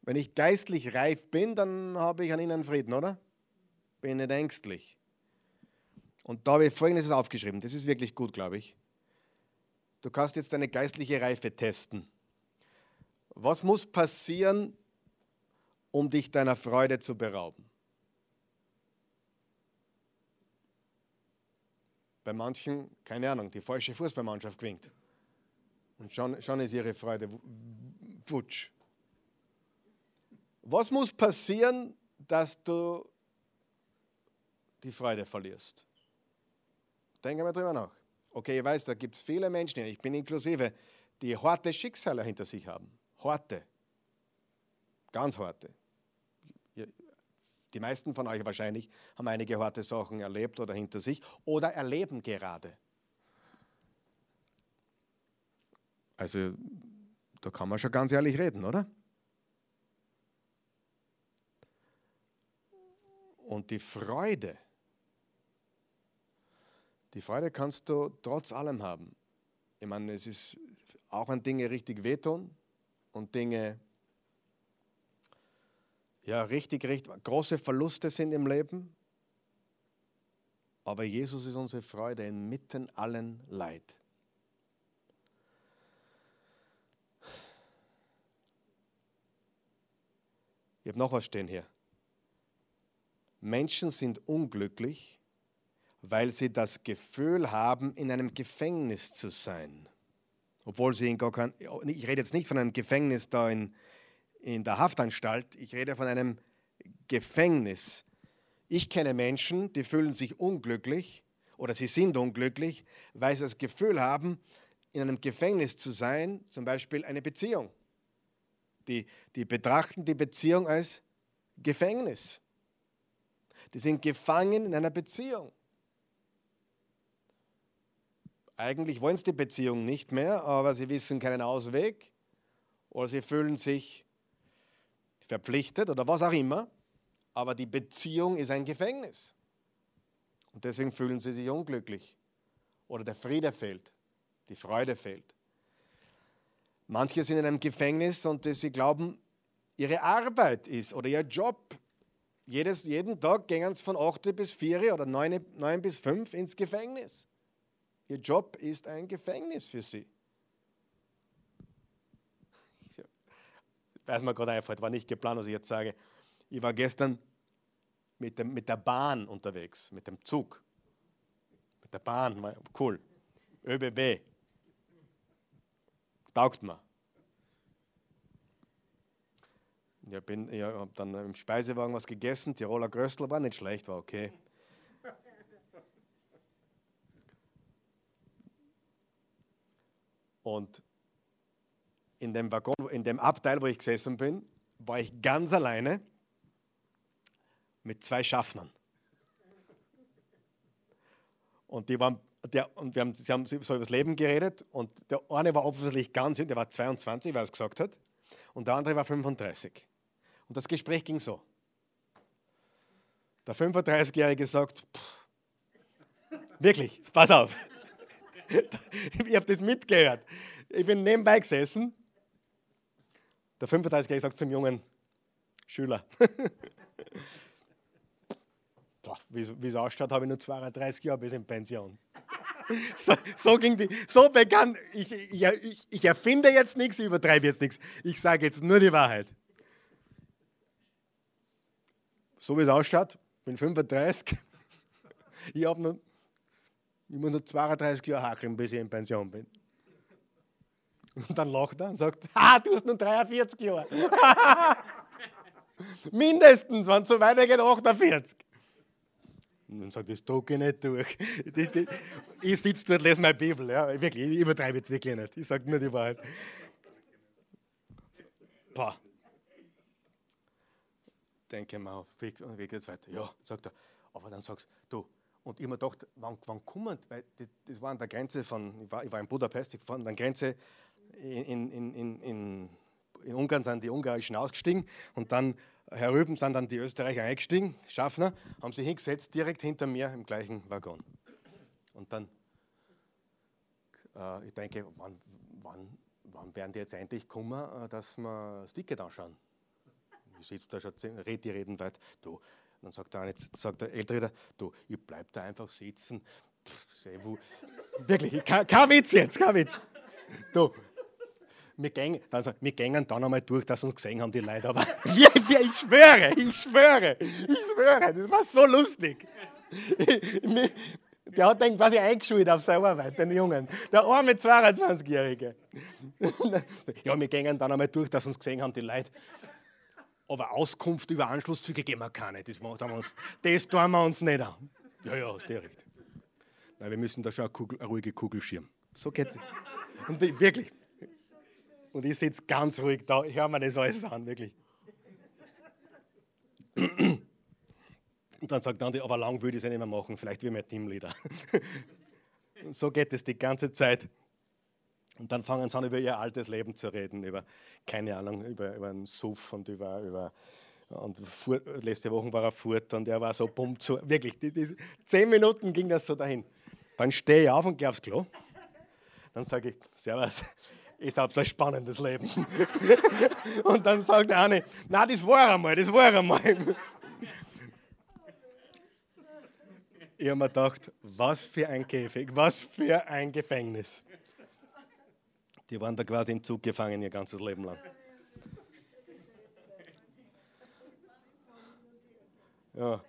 Wenn ich geistlich reif bin, dann habe ich an ihnen Frieden, oder? Bin nicht ängstlich. Und da habe ich Folgendes aufgeschrieben. Das ist wirklich gut, glaube ich. Du kannst jetzt deine geistliche Reife testen. Was muss passieren, um dich deiner Freude zu berauben? Bei manchen, keine Ahnung, die falsche Fußballmannschaft gewinnt. Und schon, schon ist ihre Freude futsch. Was muss passieren, dass du die Freude verlierst? Denke mal drüber nach. Okay, ich weiß, da gibt es viele Menschen, ich bin inklusive, die harte Schicksale hinter sich haben. Harte. Ganz harte. Die meisten von euch wahrscheinlich haben einige harte Sachen erlebt oder hinter sich oder erleben gerade. Also, da kann man schon ganz ehrlich reden, oder? Und die Freude, die Freude kannst du trotz allem haben. Ich meine, es ist auch an Dinge richtig wehtun und Dinge ja, richtig, richtig große Verluste sind im Leben. Aber Jesus ist unsere Freude inmitten allen Leid. Ich habe noch was stehen hier. Menschen sind unglücklich, weil sie das Gefühl haben, in einem Gefängnis zu sein. Obwohl sie in gar kein, ich rede jetzt nicht von einem Gefängnis da in, in der Haftanstalt, ich rede von einem Gefängnis. Ich kenne Menschen, die fühlen sich unglücklich oder sie sind unglücklich, weil sie das Gefühl haben, in einem Gefängnis zu sein, zum Beispiel eine Beziehung. Die, die betrachten die Beziehung als Gefängnis. Die sind gefangen in einer Beziehung. Eigentlich wollen sie die Beziehung nicht mehr, aber sie wissen keinen Ausweg oder sie fühlen sich verpflichtet oder was auch immer, aber die Beziehung ist ein Gefängnis. Und deswegen fühlen sie sich unglücklich oder der Friede fehlt, die Freude fehlt. Manche sind in einem Gefängnis und sie glauben, ihre Arbeit ist oder ihr Job. Jedes, jeden Tag gehen sie von 8 bis 4 oder 9, 9 bis 5 ins Gefängnis. Ihr Job ist ein Gefängnis für sie. Weiß mir gerade einfällt, war nicht geplant, was ich jetzt sage. Ich war gestern mit, dem, mit der Bahn unterwegs, mit dem Zug. Mit der Bahn, cool. ÖBB. Taugt mir. Ich, ich habe dann im Speisewagen was gegessen, Tiroler Gröstel war nicht schlecht, war okay. Und in dem Waggon, in dem Abteil, wo ich gesessen bin, war ich ganz alleine mit zwei Schaffnern. Und die waren, der, und wir haben, sie haben so über das Leben geredet und der eine war offensichtlich ganz jung, der war 22, weil er es gesagt hat, und der andere war 35. Und das Gespräch ging so. Der 35-Jährige sagt, pff, wirklich, pass auf. <laughs> ich habe das mitgehört. Ich bin nebenbei gesessen der 35-Jährige sagt zum jungen Schüler, <laughs> Wie es ausschaut, habe ich nur 32 Jahre bis in Pension. <laughs> So, so, ging die, so begann, ich, ich, ich erfinde jetzt nichts, ich übertreibe jetzt nichts. Ich sage jetzt nur die Wahrheit. So wie es ausschaut, bin 35. Ich, habe nur, ich muss nur 32 Jahre hacheln, bis ich in Pension bin. Und dann lacht er und sagt, <laughs> ah, du hast nur 43 Jahre. <laughs> Mindestens, wenn es so weitergeht, 48. Und dann sagt, das drucke ich nicht durch. <laughs> Ich sitze dort, lese meine Bibel. Ja, wirklich, ich übertreibe jetzt wirklich nicht. Ich sage nur die Wahrheit. Boah. Denke mal, wie, wie geht es weiter? Ja, sagt er. Aber dann sagst du, und ich mir gedacht, wann, wann kommen, weil das war an der Grenze von, ich war, ich war in Budapest, ich war an der Grenze in, in, in, in, Ungarn sind die Ungarischen ausgestiegen und dann herüben sind dann die Österreicher eingestiegen, Schaffner, haben sich hingesetzt, direkt hinter mir im gleichen Waggon. Und dann, äh, ich denke, wann, wann, wann werden die jetzt endlich kommen, äh, dass wir das Ticket anschauen? Ich sitze da schon, red die reden weit. Du, dann sagt der, eine, sagt der Ältere, du, ich bleib da einfach sitzen. Pff. Wirklich, kein, kein Witz jetzt, kein Witz. Du, wir gehen, also, wir gehen dann einmal durch, dass uns gesehen haben, die Leute. Aber <laughs> wir, wir, ich schwöre, ich schwöre, ich schwöre, das war so lustig. Der hat den quasi eingeschult auf seine Arbeit, den Jungen. Der arme 22-Jährige. <laughs> Ja, wir gehen dann einmal durch, dass uns gesehen haben, die Leute. Aber Auskunft über Anschlusszüge geben wir keine. Das, machen wir uns, das tun wir uns nicht an. Ja, ja, hast du recht. Nein, wir müssen da schon eine, Kugel, eine ruhige Kugel schirmen. So geht es. Und wirklich, und ich sitze ganz ruhig da, ich höre mir das alles an, wirklich. Und dann sagt Andi, aber lang würde ich es ja nicht mehr machen, vielleicht wie mein Teamleader. Und so geht es die ganze Zeit. Und dann fangen sie an, über ihr altes Leben zu reden, über, keine Ahnung, über, über einen Suff und über, über und fuhr, letzte Woche war er fort und er war so pumpt, so, wirklich, die, die, zehn Minuten ging das so dahin. Dann stehe ich auf und gehe aufs Klo. Dann sage ich, Servus, ich habe so ein spannendes Leben. <laughs> Und dann sagt der eine, na, das war einmal, das war einmal. <laughs> Ich habe mir gedacht, was für ein Käfig, was für ein Gefängnis. Die waren da quasi im Zug gefangen ihr ganzes Leben lang. Ja.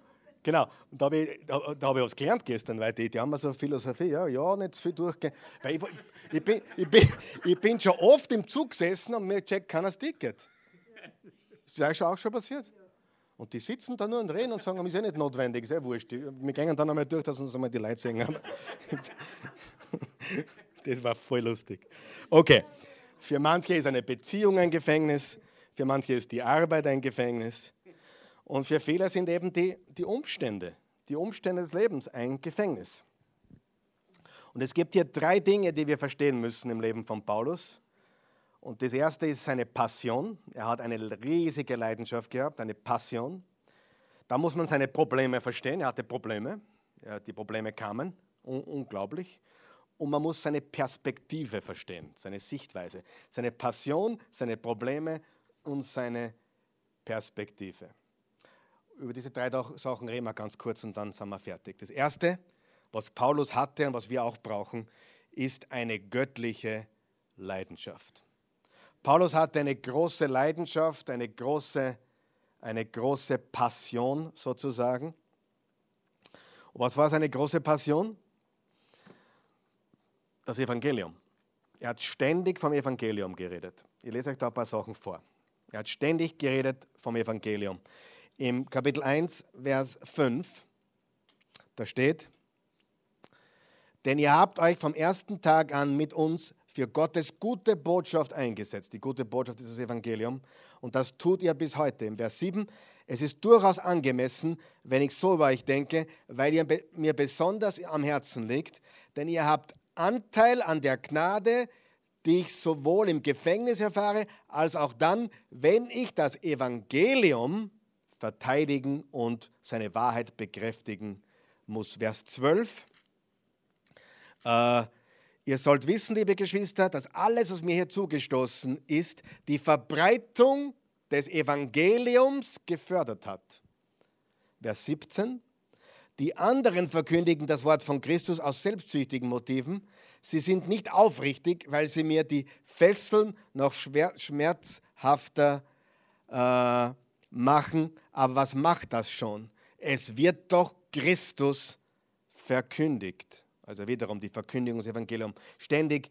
Genau, und da habe ich, da, da hab ich was gelernt gestern, weil die, die haben so Philosophie, ja, ja, nicht zu viel durchgehen. Weil ich, ich, bin, ich, bin, ich bin schon oft im Zug gesessen und mir checkt keiner das Ticket. Ist euch auch schon passiert. Und die sitzen da nur und reden und sagen, ist eh nicht notwendig, ist eh wurscht. Wir gehen dann einmal durch, dass uns einmal die Leute sehen. <laughs> das war voll lustig. Okay, für manche ist eine Beziehung ein Gefängnis, für manche ist die Arbeit ein Gefängnis. Und für viele sind eben die, die Umstände, die Umstände des Lebens ein Gefängnis. Und es gibt hier drei Dinge, die wir verstehen müssen im Leben von Paulus. Und das erste ist seine Passion. Er hat eine riesige Leidenschaft gehabt, eine Passion. Da muss man seine Probleme verstehen. Er hatte Probleme. Die Probleme kamen. Un unglaublich. Und man muss seine Perspektive verstehen, seine Sichtweise. Seine Passion, seine Probleme und seine Perspektive über diese drei Sachen reden wir ganz kurz und dann sind wir fertig. Das Erste, was Paulus hatte und was wir auch brauchen, ist eine göttliche Leidenschaft. Paulus hatte eine große Leidenschaft, eine große, eine große Passion sozusagen. Und was war seine große Passion? Das Evangelium. Er hat ständig vom Evangelium geredet. Ich lese euch da ein paar Sachen vor. Er hat ständig geredet vom Evangelium im Kapitel 1, Vers 5. Da steht, denn ihr habt euch vom ersten Tag an mit uns für Gottes gute Botschaft eingesetzt. Die gute Botschaft ist das Evangelium. Und das tut ihr bis heute. Im Vers 7, es ist durchaus angemessen, wenn ich so über euch denke, weil ihr mir besonders am Herzen liegt, denn ihr habt Anteil an der Gnade, die ich sowohl im Gefängnis erfahre, als auch dann, wenn ich das Evangelium verteidigen und seine Wahrheit bekräftigen muss. Vers 12. Äh, ihr sollt wissen, liebe Geschwister, dass alles, was mir hier zugestoßen ist, die Verbreitung des Evangeliums gefördert hat. Vers 17. Die anderen verkündigen das Wort von Christus aus selbstsüchtigen Motiven. Sie sind nicht aufrichtig, weil sie mir die Fesseln noch schmerzhafter äh, machen. Aber was macht das schon? Es wird doch Christus verkündigt. Also wiederum die Verkündigung des Evangeliums. Ständig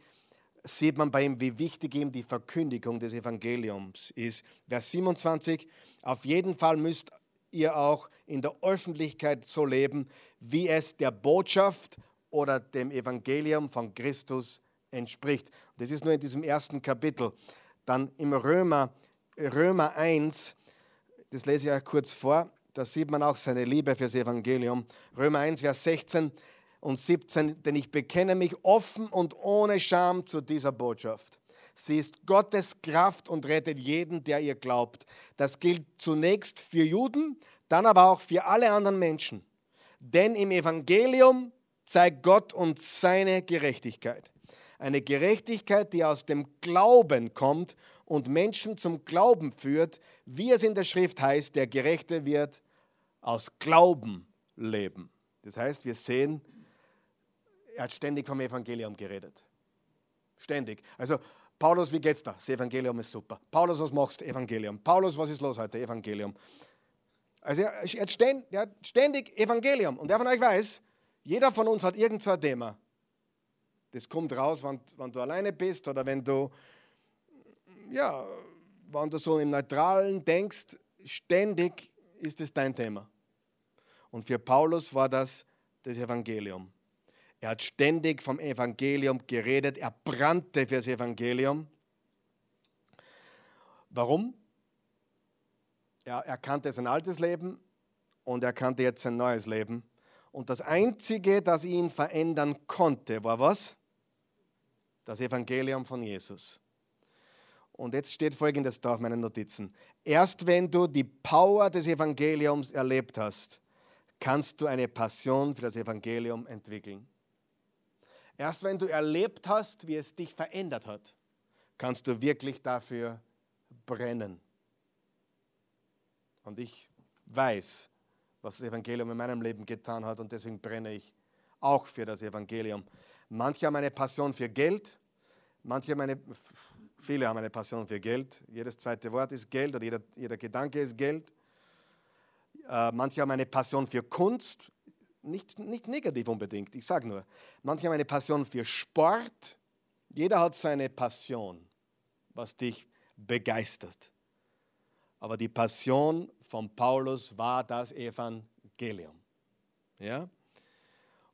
sieht man bei ihm, wie wichtig ihm die Verkündigung des Evangeliums ist. Vers 27, auf jeden Fall müsst ihr auch in der Öffentlichkeit so leben, wie es der Botschaft oder dem Evangelium von Christus entspricht. Das ist nur in diesem ersten Kapitel. Dann im Römer, Römer 1, das lese ich euch kurz vor, da sieht man auch seine Liebe fürs Evangelium. Römer 1, Vers 16 und 17, denn ich bekenne mich offen und ohne Scham zu dieser Botschaft. Sie ist Gottes Kraft und rettet jeden, der ihr glaubt. Das gilt zunächst für Juden, dann aber auch für alle anderen Menschen. Denn im Evangelium zeigt Gott uns seine Gerechtigkeit. Eine Gerechtigkeit, die aus dem Glauben kommt und Menschen zum Glauben führt, wie es in der Schrift heißt, der Gerechte wird aus Glauben leben. Das heißt, wir sehen, er hat ständig vom Evangelium geredet. Ständig. Also Paulus, wie geht's da? Das Evangelium ist super. Paulus, was machst du? Evangelium. Paulus, was ist los heute? Evangelium. Also er, hat ständig, Evangelium. Und wer von euch weiß, jeder von uns hat irgend so Thema. Das kommt raus, wenn, wenn du alleine bist oder wenn du, ja, wenn du so im Neutralen denkst, ständig ist es dein Thema. Und für Paulus war das das Evangelium. Er hat ständig vom Evangelium geredet. Er brannte für das Evangelium. Warum? Er, er kannte sein altes Leben und er kannte jetzt sein neues Leben. Und das Einzige, das ihn verändern konnte, war was? Das Evangelium von Jesus. Und jetzt steht folgendes da auf meinen Notizen. Erst wenn du die Power des Evangeliums erlebt hast, kannst du eine Passion für das Evangelium entwickeln. Erst wenn du erlebt hast, wie es dich verändert hat, kannst du wirklich dafür brennen. Und ich weiß, was das Evangelium in meinem Leben getan hat und deswegen brenne ich auch für das Evangelium. Manche haben eine Passion für Geld, manche haben eine, viele haben eine Passion für Geld. Jedes zweite Wort ist Geld oder jeder, jeder Gedanke ist Geld. Äh, manche haben eine Passion für Kunst, nicht, nicht negativ unbedingt, ich sage nur. Manche haben eine Passion für Sport. Jeder hat seine Passion, was dich begeistert. Aber die Passion von Paulus war das Evangelium. Ja?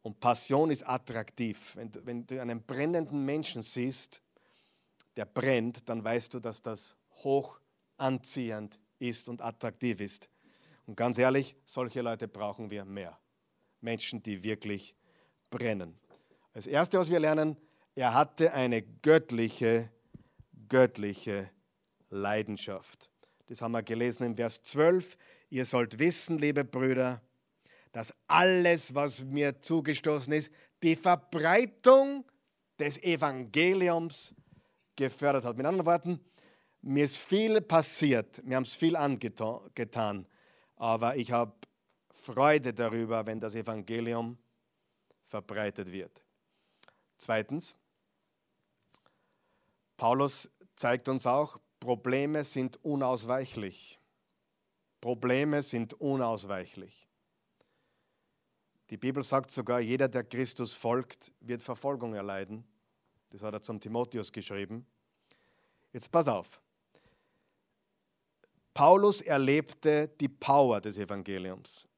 Und Passion ist attraktiv. Wenn du, wenn du einen brennenden Menschen siehst, der brennt, dann weißt du, dass das hoch anziehend ist und attraktiv ist. Und ganz ehrlich, solche Leute brauchen wir mehr. Menschen, die wirklich brennen. Das Erste, was wir lernen, er hatte eine göttliche, göttliche Leidenschaft. Das haben wir gelesen im Vers 12. Ihr sollt wissen, liebe Brüder, dass alles, was mir zugestoßen ist, die Verbreitung des Evangeliums gefördert hat. Mit anderen Worten, mir ist viel passiert, mir haben es viel angetan, aber ich habe Freude darüber, wenn das Evangelium verbreitet wird. Zweitens, Paulus zeigt uns auch, Probleme sind unausweichlich. Probleme sind unausweichlich. Die Bibel sagt sogar, jeder, der Christus folgt, wird Verfolgung erleiden. Das hat er zum Timotheus geschrieben. Jetzt pass auf. Paulus erlebte die Power des Evangeliums.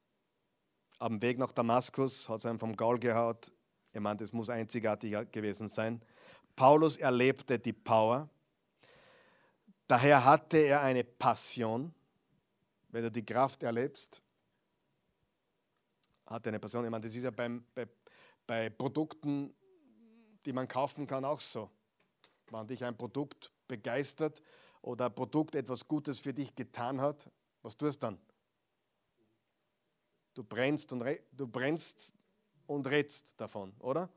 Am Weg nach Damaskus hat es einem vom Gaul gehaut. Ich meine, das muss einzigartig gewesen sein. Paulus erlebte die Power. Daher hatte er eine Passion. Wenn du die Kraft erlebst, hat er eine Passion. Ich meine, das ist ja beim, bei, bei Produkten, die man kaufen kann, auch so. Wenn dich ein Produkt begeistert oder ein Produkt etwas Gutes für dich getan hat, was tust du dann? Du brennst und, du brennst und redst davon, oder?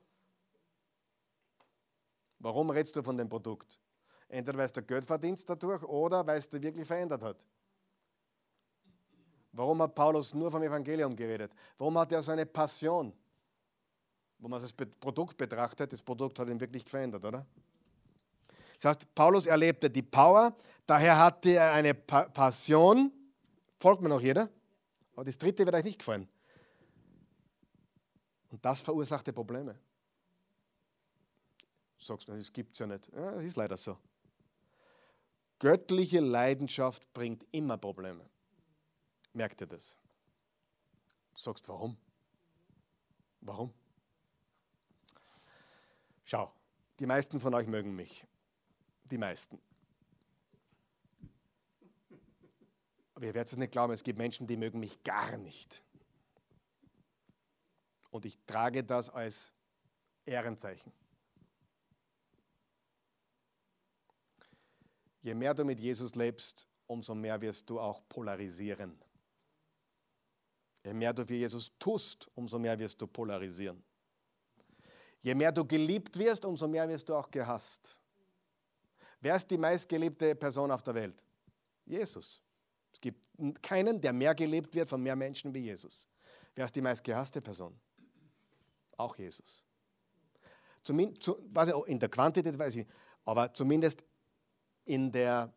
Warum redest du von dem Produkt? Entweder weil du Geld verdienst dadurch oder weil es dich wirklich verändert hat. Warum hat Paulus nur vom Evangelium geredet? Warum hat er so eine Passion? Wo man als Produkt betrachtet, das Produkt hat ihn wirklich verändert, oder? Das heißt, Paulus erlebte die Power, daher hatte er eine pa Passion. Folgt mir noch jeder? Aber das dritte wird euch nicht gefallen. Und das verursachte Probleme. Sagst du, das gibt es ja nicht. Ja, das ist leider so. Göttliche Leidenschaft bringt immer Probleme. Merkt ihr das? Du sagst, warum? Warum? Schau, die meisten von euch mögen mich. Die meisten. Aber ihr werdet es nicht glauben, es gibt Menschen, die mögen mich gar nicht. Und ich trage das als Ehrenzeichen. Je mehr du mit Jesus lebst, umso mehr wirst du auch polarisieren. Je mehr du für Jesus tust, umso mehr wirst du polarisieren. Je mehr du geliebt wirst, umso mehr wirst du auch gehasst. Wer ist die meistgeliebte Person auf der Welt? Jesus. Es gibt keinen, der mehr geliebt wird von mehr Menschen wie Jesus. Wer ist die meistgehasste Person? Auch Jesus. Zumindest, zu, in der Quantität weiß ich, aber zumindest in der,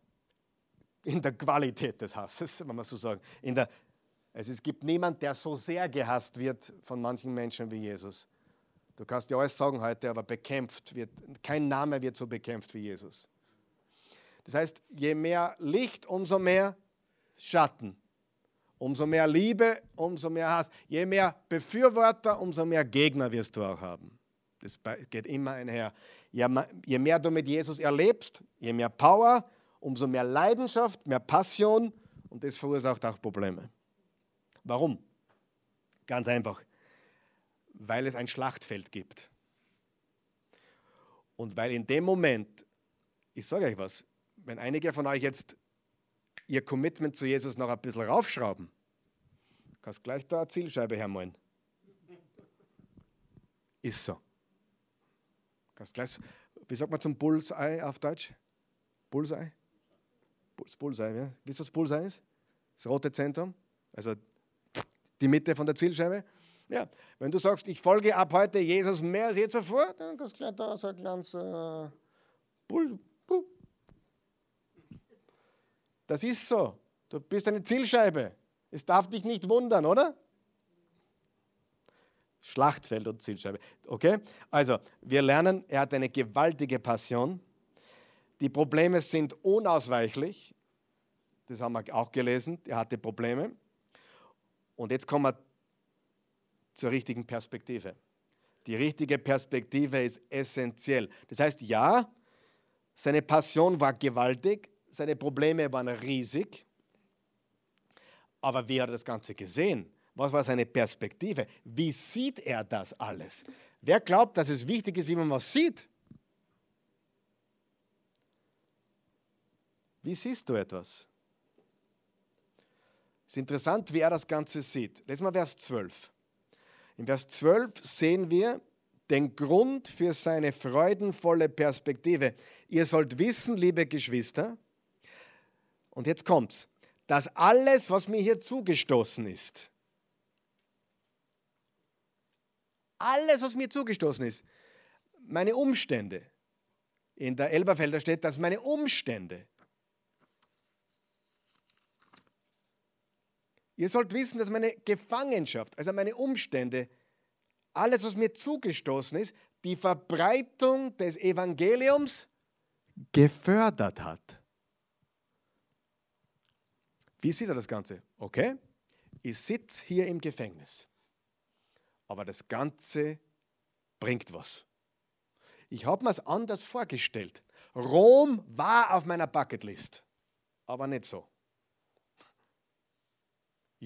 in der Qualität des Hasses, wenn man so sagen. In der, also es gibt niemanden, der so sehr gehasst wird von manchen Menschen wie Jesus. Du kannst dir alles sagen heute, aber bekämpft wird, kein Name wird so bekämpft wie Jesus. Das heißt, je mehr Licht, umso mehr Schatten. Umso mehr Liebe, umso mehr Hass. Je mehr Befürworter, umso mehr Gegner wirst du auch haben. Das geht immer einher. Je mehr du mit Jesus erlebst, je mehr Power, umso mehr Leidenschaft, mehr Passion und das verursacht auch Probleme. Warum? Ganz einfach. Weil es ein Schlachtfeld gibt. Und weil in dem Moment, ich sage euch was, wenn einige von euch jetzt ihr Commitment zu Jesus noch ein bisschen raufschrauben, kannst gleich da eine Zielscheibe hermalen. Ist so. Kannst gleich, wie sagt man zum Bullseye auf Deutsch? Bullseye? Bullseye, ja. Wisst ihr, was Bullseye ist? Das rote Zentrum, also die Mitte von der Zielscheibe. Ja, wenn du sagst, ich folge ab heute Jesus mehr als je zuvor, dann kannst du gleich da so ein kleines äh, Bull, das ist so. Du bist eine Zielscheibe. Es darf dich nicht wundern, oder? Schlachtfeld und Zielscheibe. Okay? Also, wir lernen, er hat eine gewaltige Passion. Die Probleme sind unausweichlich. Das haben wir auch gelesen. Er hatte Probleme. Und jetzt kommen wir zur richtigen Perspektive. Die richtige Perspektive ist essentiell. Das heißt, ja, seine Passion war gewaltig, seine Probleme waren riesig. Aber wie hat er das Ganze gesehen? Was war seine Perspektive? Wie sieht er das alles? Wer glaubt, dass es wichtig ist, wie man was sieht? Wie siehst du etwas? Es ist interessant, wie er das Ganze sieht. Lesen wir Vers 12. In Vers 12 sehen wir den Grund für seine freudenvolle Perspektive. Ihr sollt wissen, liebe Geschwister, und jetzt kommt's, dass alles, was mir hier zugestoßen ist, alles, was mir zugestoßen ist, meine Umstände, in der Elberfelder steht, dass meine Umstände, ihr sollt wissen, dass meine Gefangenschaft, also meine Umstände, alles, was mir zugestoßen ist, die Verbreitung des Evangeliums gefördert hat. Wie sieht er das Ganze? Okay, ich sitze hier im Gefängnis, aber das Ganze bringt was. Ich habe mir es anders vorgestellt. Rom war auf meiner Bucketlist, aber nicht so.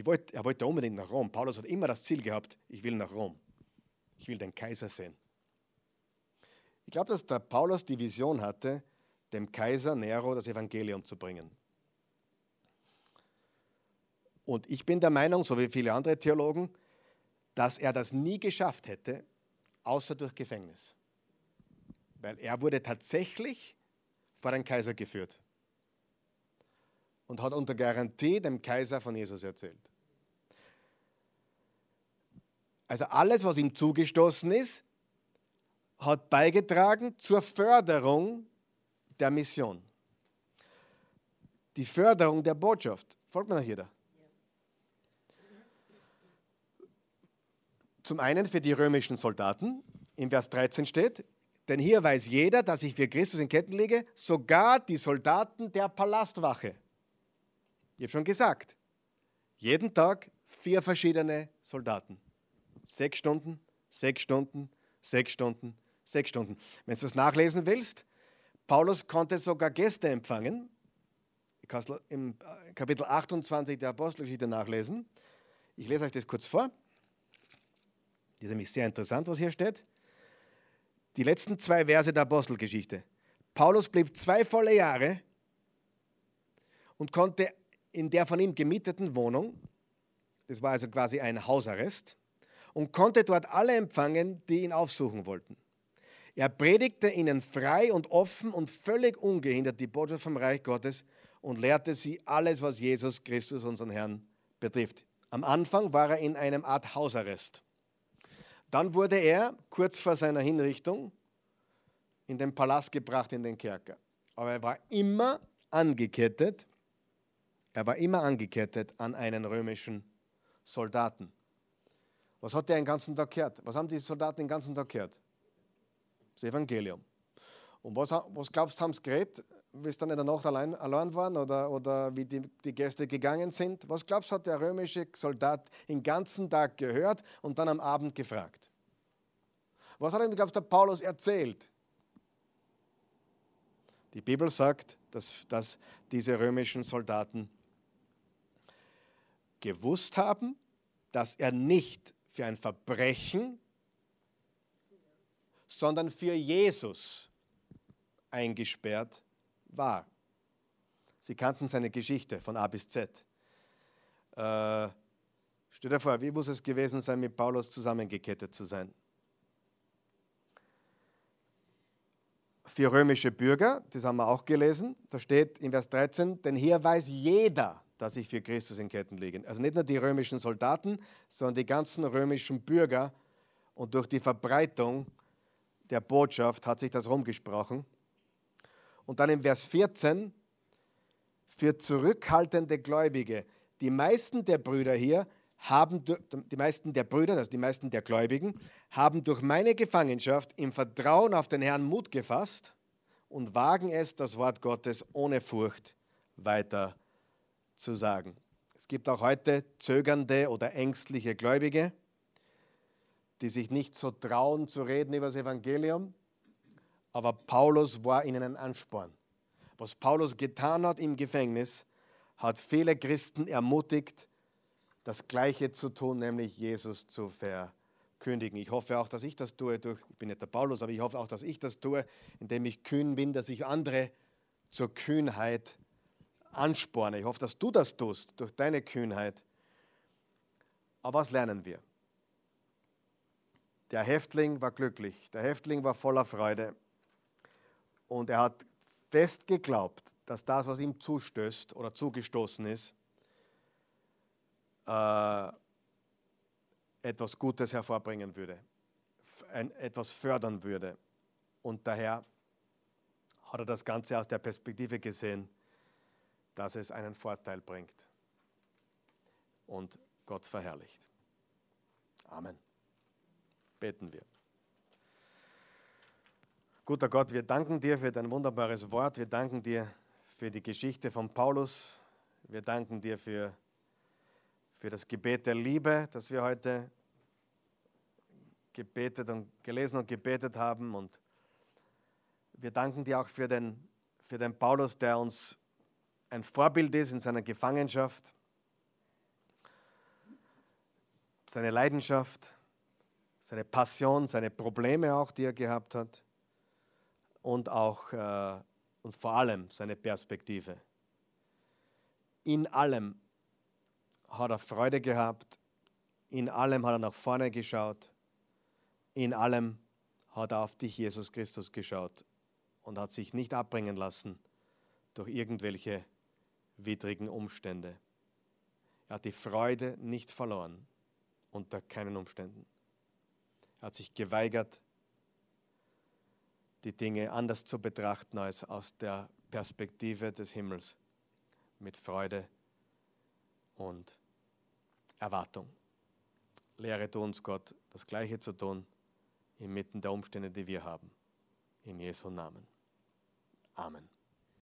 Wollt, er wollte unbedingt nach Rom. Paulus hat immer das Ziel gehabt, ich will nach Rom. Ich will den Kaiser sehen. Ich glaube, dass der Paulus die Vision hatte, dem Kaiser Nero das Evangelium zu bringen. Und ich bin der Meinung, so wie viele andere Theologen, dass er das nie geschafft hätte, außer durch Gefängnis. Weil er wurde tatsächlich vor den Kaiser geführt und hat unter Garantie dem Kaiser von Jesus erzählt. Also alles, was ihm zugestoßen ist, hat beigetragen zur Förderung der Mission. Die Förderung der Botschaft. Folgt mir noch jeder? Zum einen für die römischen Soldaten, im Vers 13 steht, denn hier weiß jeder, dass ich für Christus in Ketten liege, sogar die Soldaten der Palastwache. Ich habe schon gesagt, jeden Tag vier verschiedene Soldaten. Sechs Stunden, sechs Stunden, sechs Stunden, sechs Stunden. Wenn du das nachlesen willst, Paulus konnte sogar Gäste empfangen. Ich kann es im Kapitel 28 der Apostelgeschichte nachlesen. Ich lese euch das kurz vor. Das ist nämlich sehr interessant, was hier steht. Die letzten zwei Verse der Apostelgeschichte. Paulus blieb zwei volle Jahre und konnte in der von ihm gemieteten Wohnung, das war also quasi ein Hausarrest, und konnte dort alle empfangen, die ihn aufsuchen wollten. Er predigte ihnen frei und offen und völlig ungehindert die Botschaft vom Reich Gottes und lehrte sie alles, was Jesus Christus, unseren Herrn, betrifft. Am Anfang war er in einem Art Hausarrest. Dann wurde er kurz vor seiner Hinrichtung in den Palast gebracht, in den Kerker. Aber er war immer angekettet, er war immer angekettet an einen römischen Soldaten. Was hat er den ganzen Tag gehört? Was haben die Soldaten den ganzen Tag gehört? Das Evangelium. Und was, was glaubst du, haben sie geredet, wie es dann in der Nacht allein, allein waren oder, oder wie die, die Gäste gegangen sind? Was glaubst du, hat der römische Soldat den ganzen Tag gehört und dann am Abend gefragt? Was hat ihm, glaubst du, der Paulus erzählt? Die Bibel sagt, dass, dass diese römischen Soldaten gewusst haben, dass er nicht für ein Verbrechen, sondern für Jesus eingesperrt war. Sie kannten seine Geschichte von A bis Z. Äh, stell dir vor, wie muss es gewesen sein, mit Paulus zusammengekettet zu sein? Für römische Bürger, das haben wir auch gelesen, da steht in Vers 13, denn hier weiß jeder, dass ich für Christus in Ketten liege. Also nicht nur die römischen Soldaten, sondern die ganzen römischen Bürger. Und durch die Verbreitung der Botschaft hat sich das rumgesprochen. Und dann im Vers 14, für zurückhaltende Gläubige. Die meisten der Brüder hier haben, die meisten der Brüder, also die meisten der Gläubigen, haben durch meine Gefangenschaft im Vertrauen auf den Herrn Mut gefasst und wagen es, das Wort Gottes ohne Furcht weiter zu sagen. Es gibt auch heute zögernde oder ängstliche Gläubige, die sich nicht so trauen zu reden über das Evangelium, aber Paulus war ihnen ein Ansporn. Was Paulus getan hat im Gefängnis, hat viele Christen ermutigt, das Gleiche zu tun, nämlich Jesus zu verkündigen. Ich hoffe auch, dass ich das tue. Durch, ich bin nicht der Paulus, aber ich hoffe auch, dass ich das tue, indem ich kühn bin, dass ich andere zur Kühnheit ansporne. Ich hoffe, dass du das tust durch deine Kühnheit. Aber was lernen wir? Der Häftling war glücklich, der Häftling war voller Freude und er hat fest geglaubt, dass das, was ihm zustößt oder zugestoßen ist, äh, etwas Gutes hervorbringen würde, ein, etwas fördern würde. Und daher hat er das Ganze aus der Perspektive gesehen, dass es einen Vorteil bringt und Gott verherrlicht. Amen. Beten wir. Guter Gott, wir danken dir für dein wunderbares Wort. Wir danken dir für die Geschichte von Paulus. Wir danken dir für, für das Gebet der Liebe, das wir heute gebetet und gelesen und gebetet haben. Und wir danken dir auch für den, für den Paulus, der uns ein Vorbild ist in seiner Gefangenschaft, seine Leidenschaft, seine Passion, seine Probleme auch, die er gehabt hat und auch äh, und vor allem seine Perspektive. In allem hat er Freude gehabt, in allem hat er nach vorne geschaut, in allem hat er auf dich, Jesus Christus, geschaut und hat sich nicht abbringen lassen durch irgendwelche widrigen Umstände. Er hat die Freude nicht verloren unter keinen Umständen. Er hat sich geweigert, die Dinge anders zu betrachten als aus der Perspektive des Himmels mit Freude und Erwartung. Lehre du uns, Gott, das Gleiche zu tun, inmitten der Umstände, die wir haben. In Jesu Namen. Amen.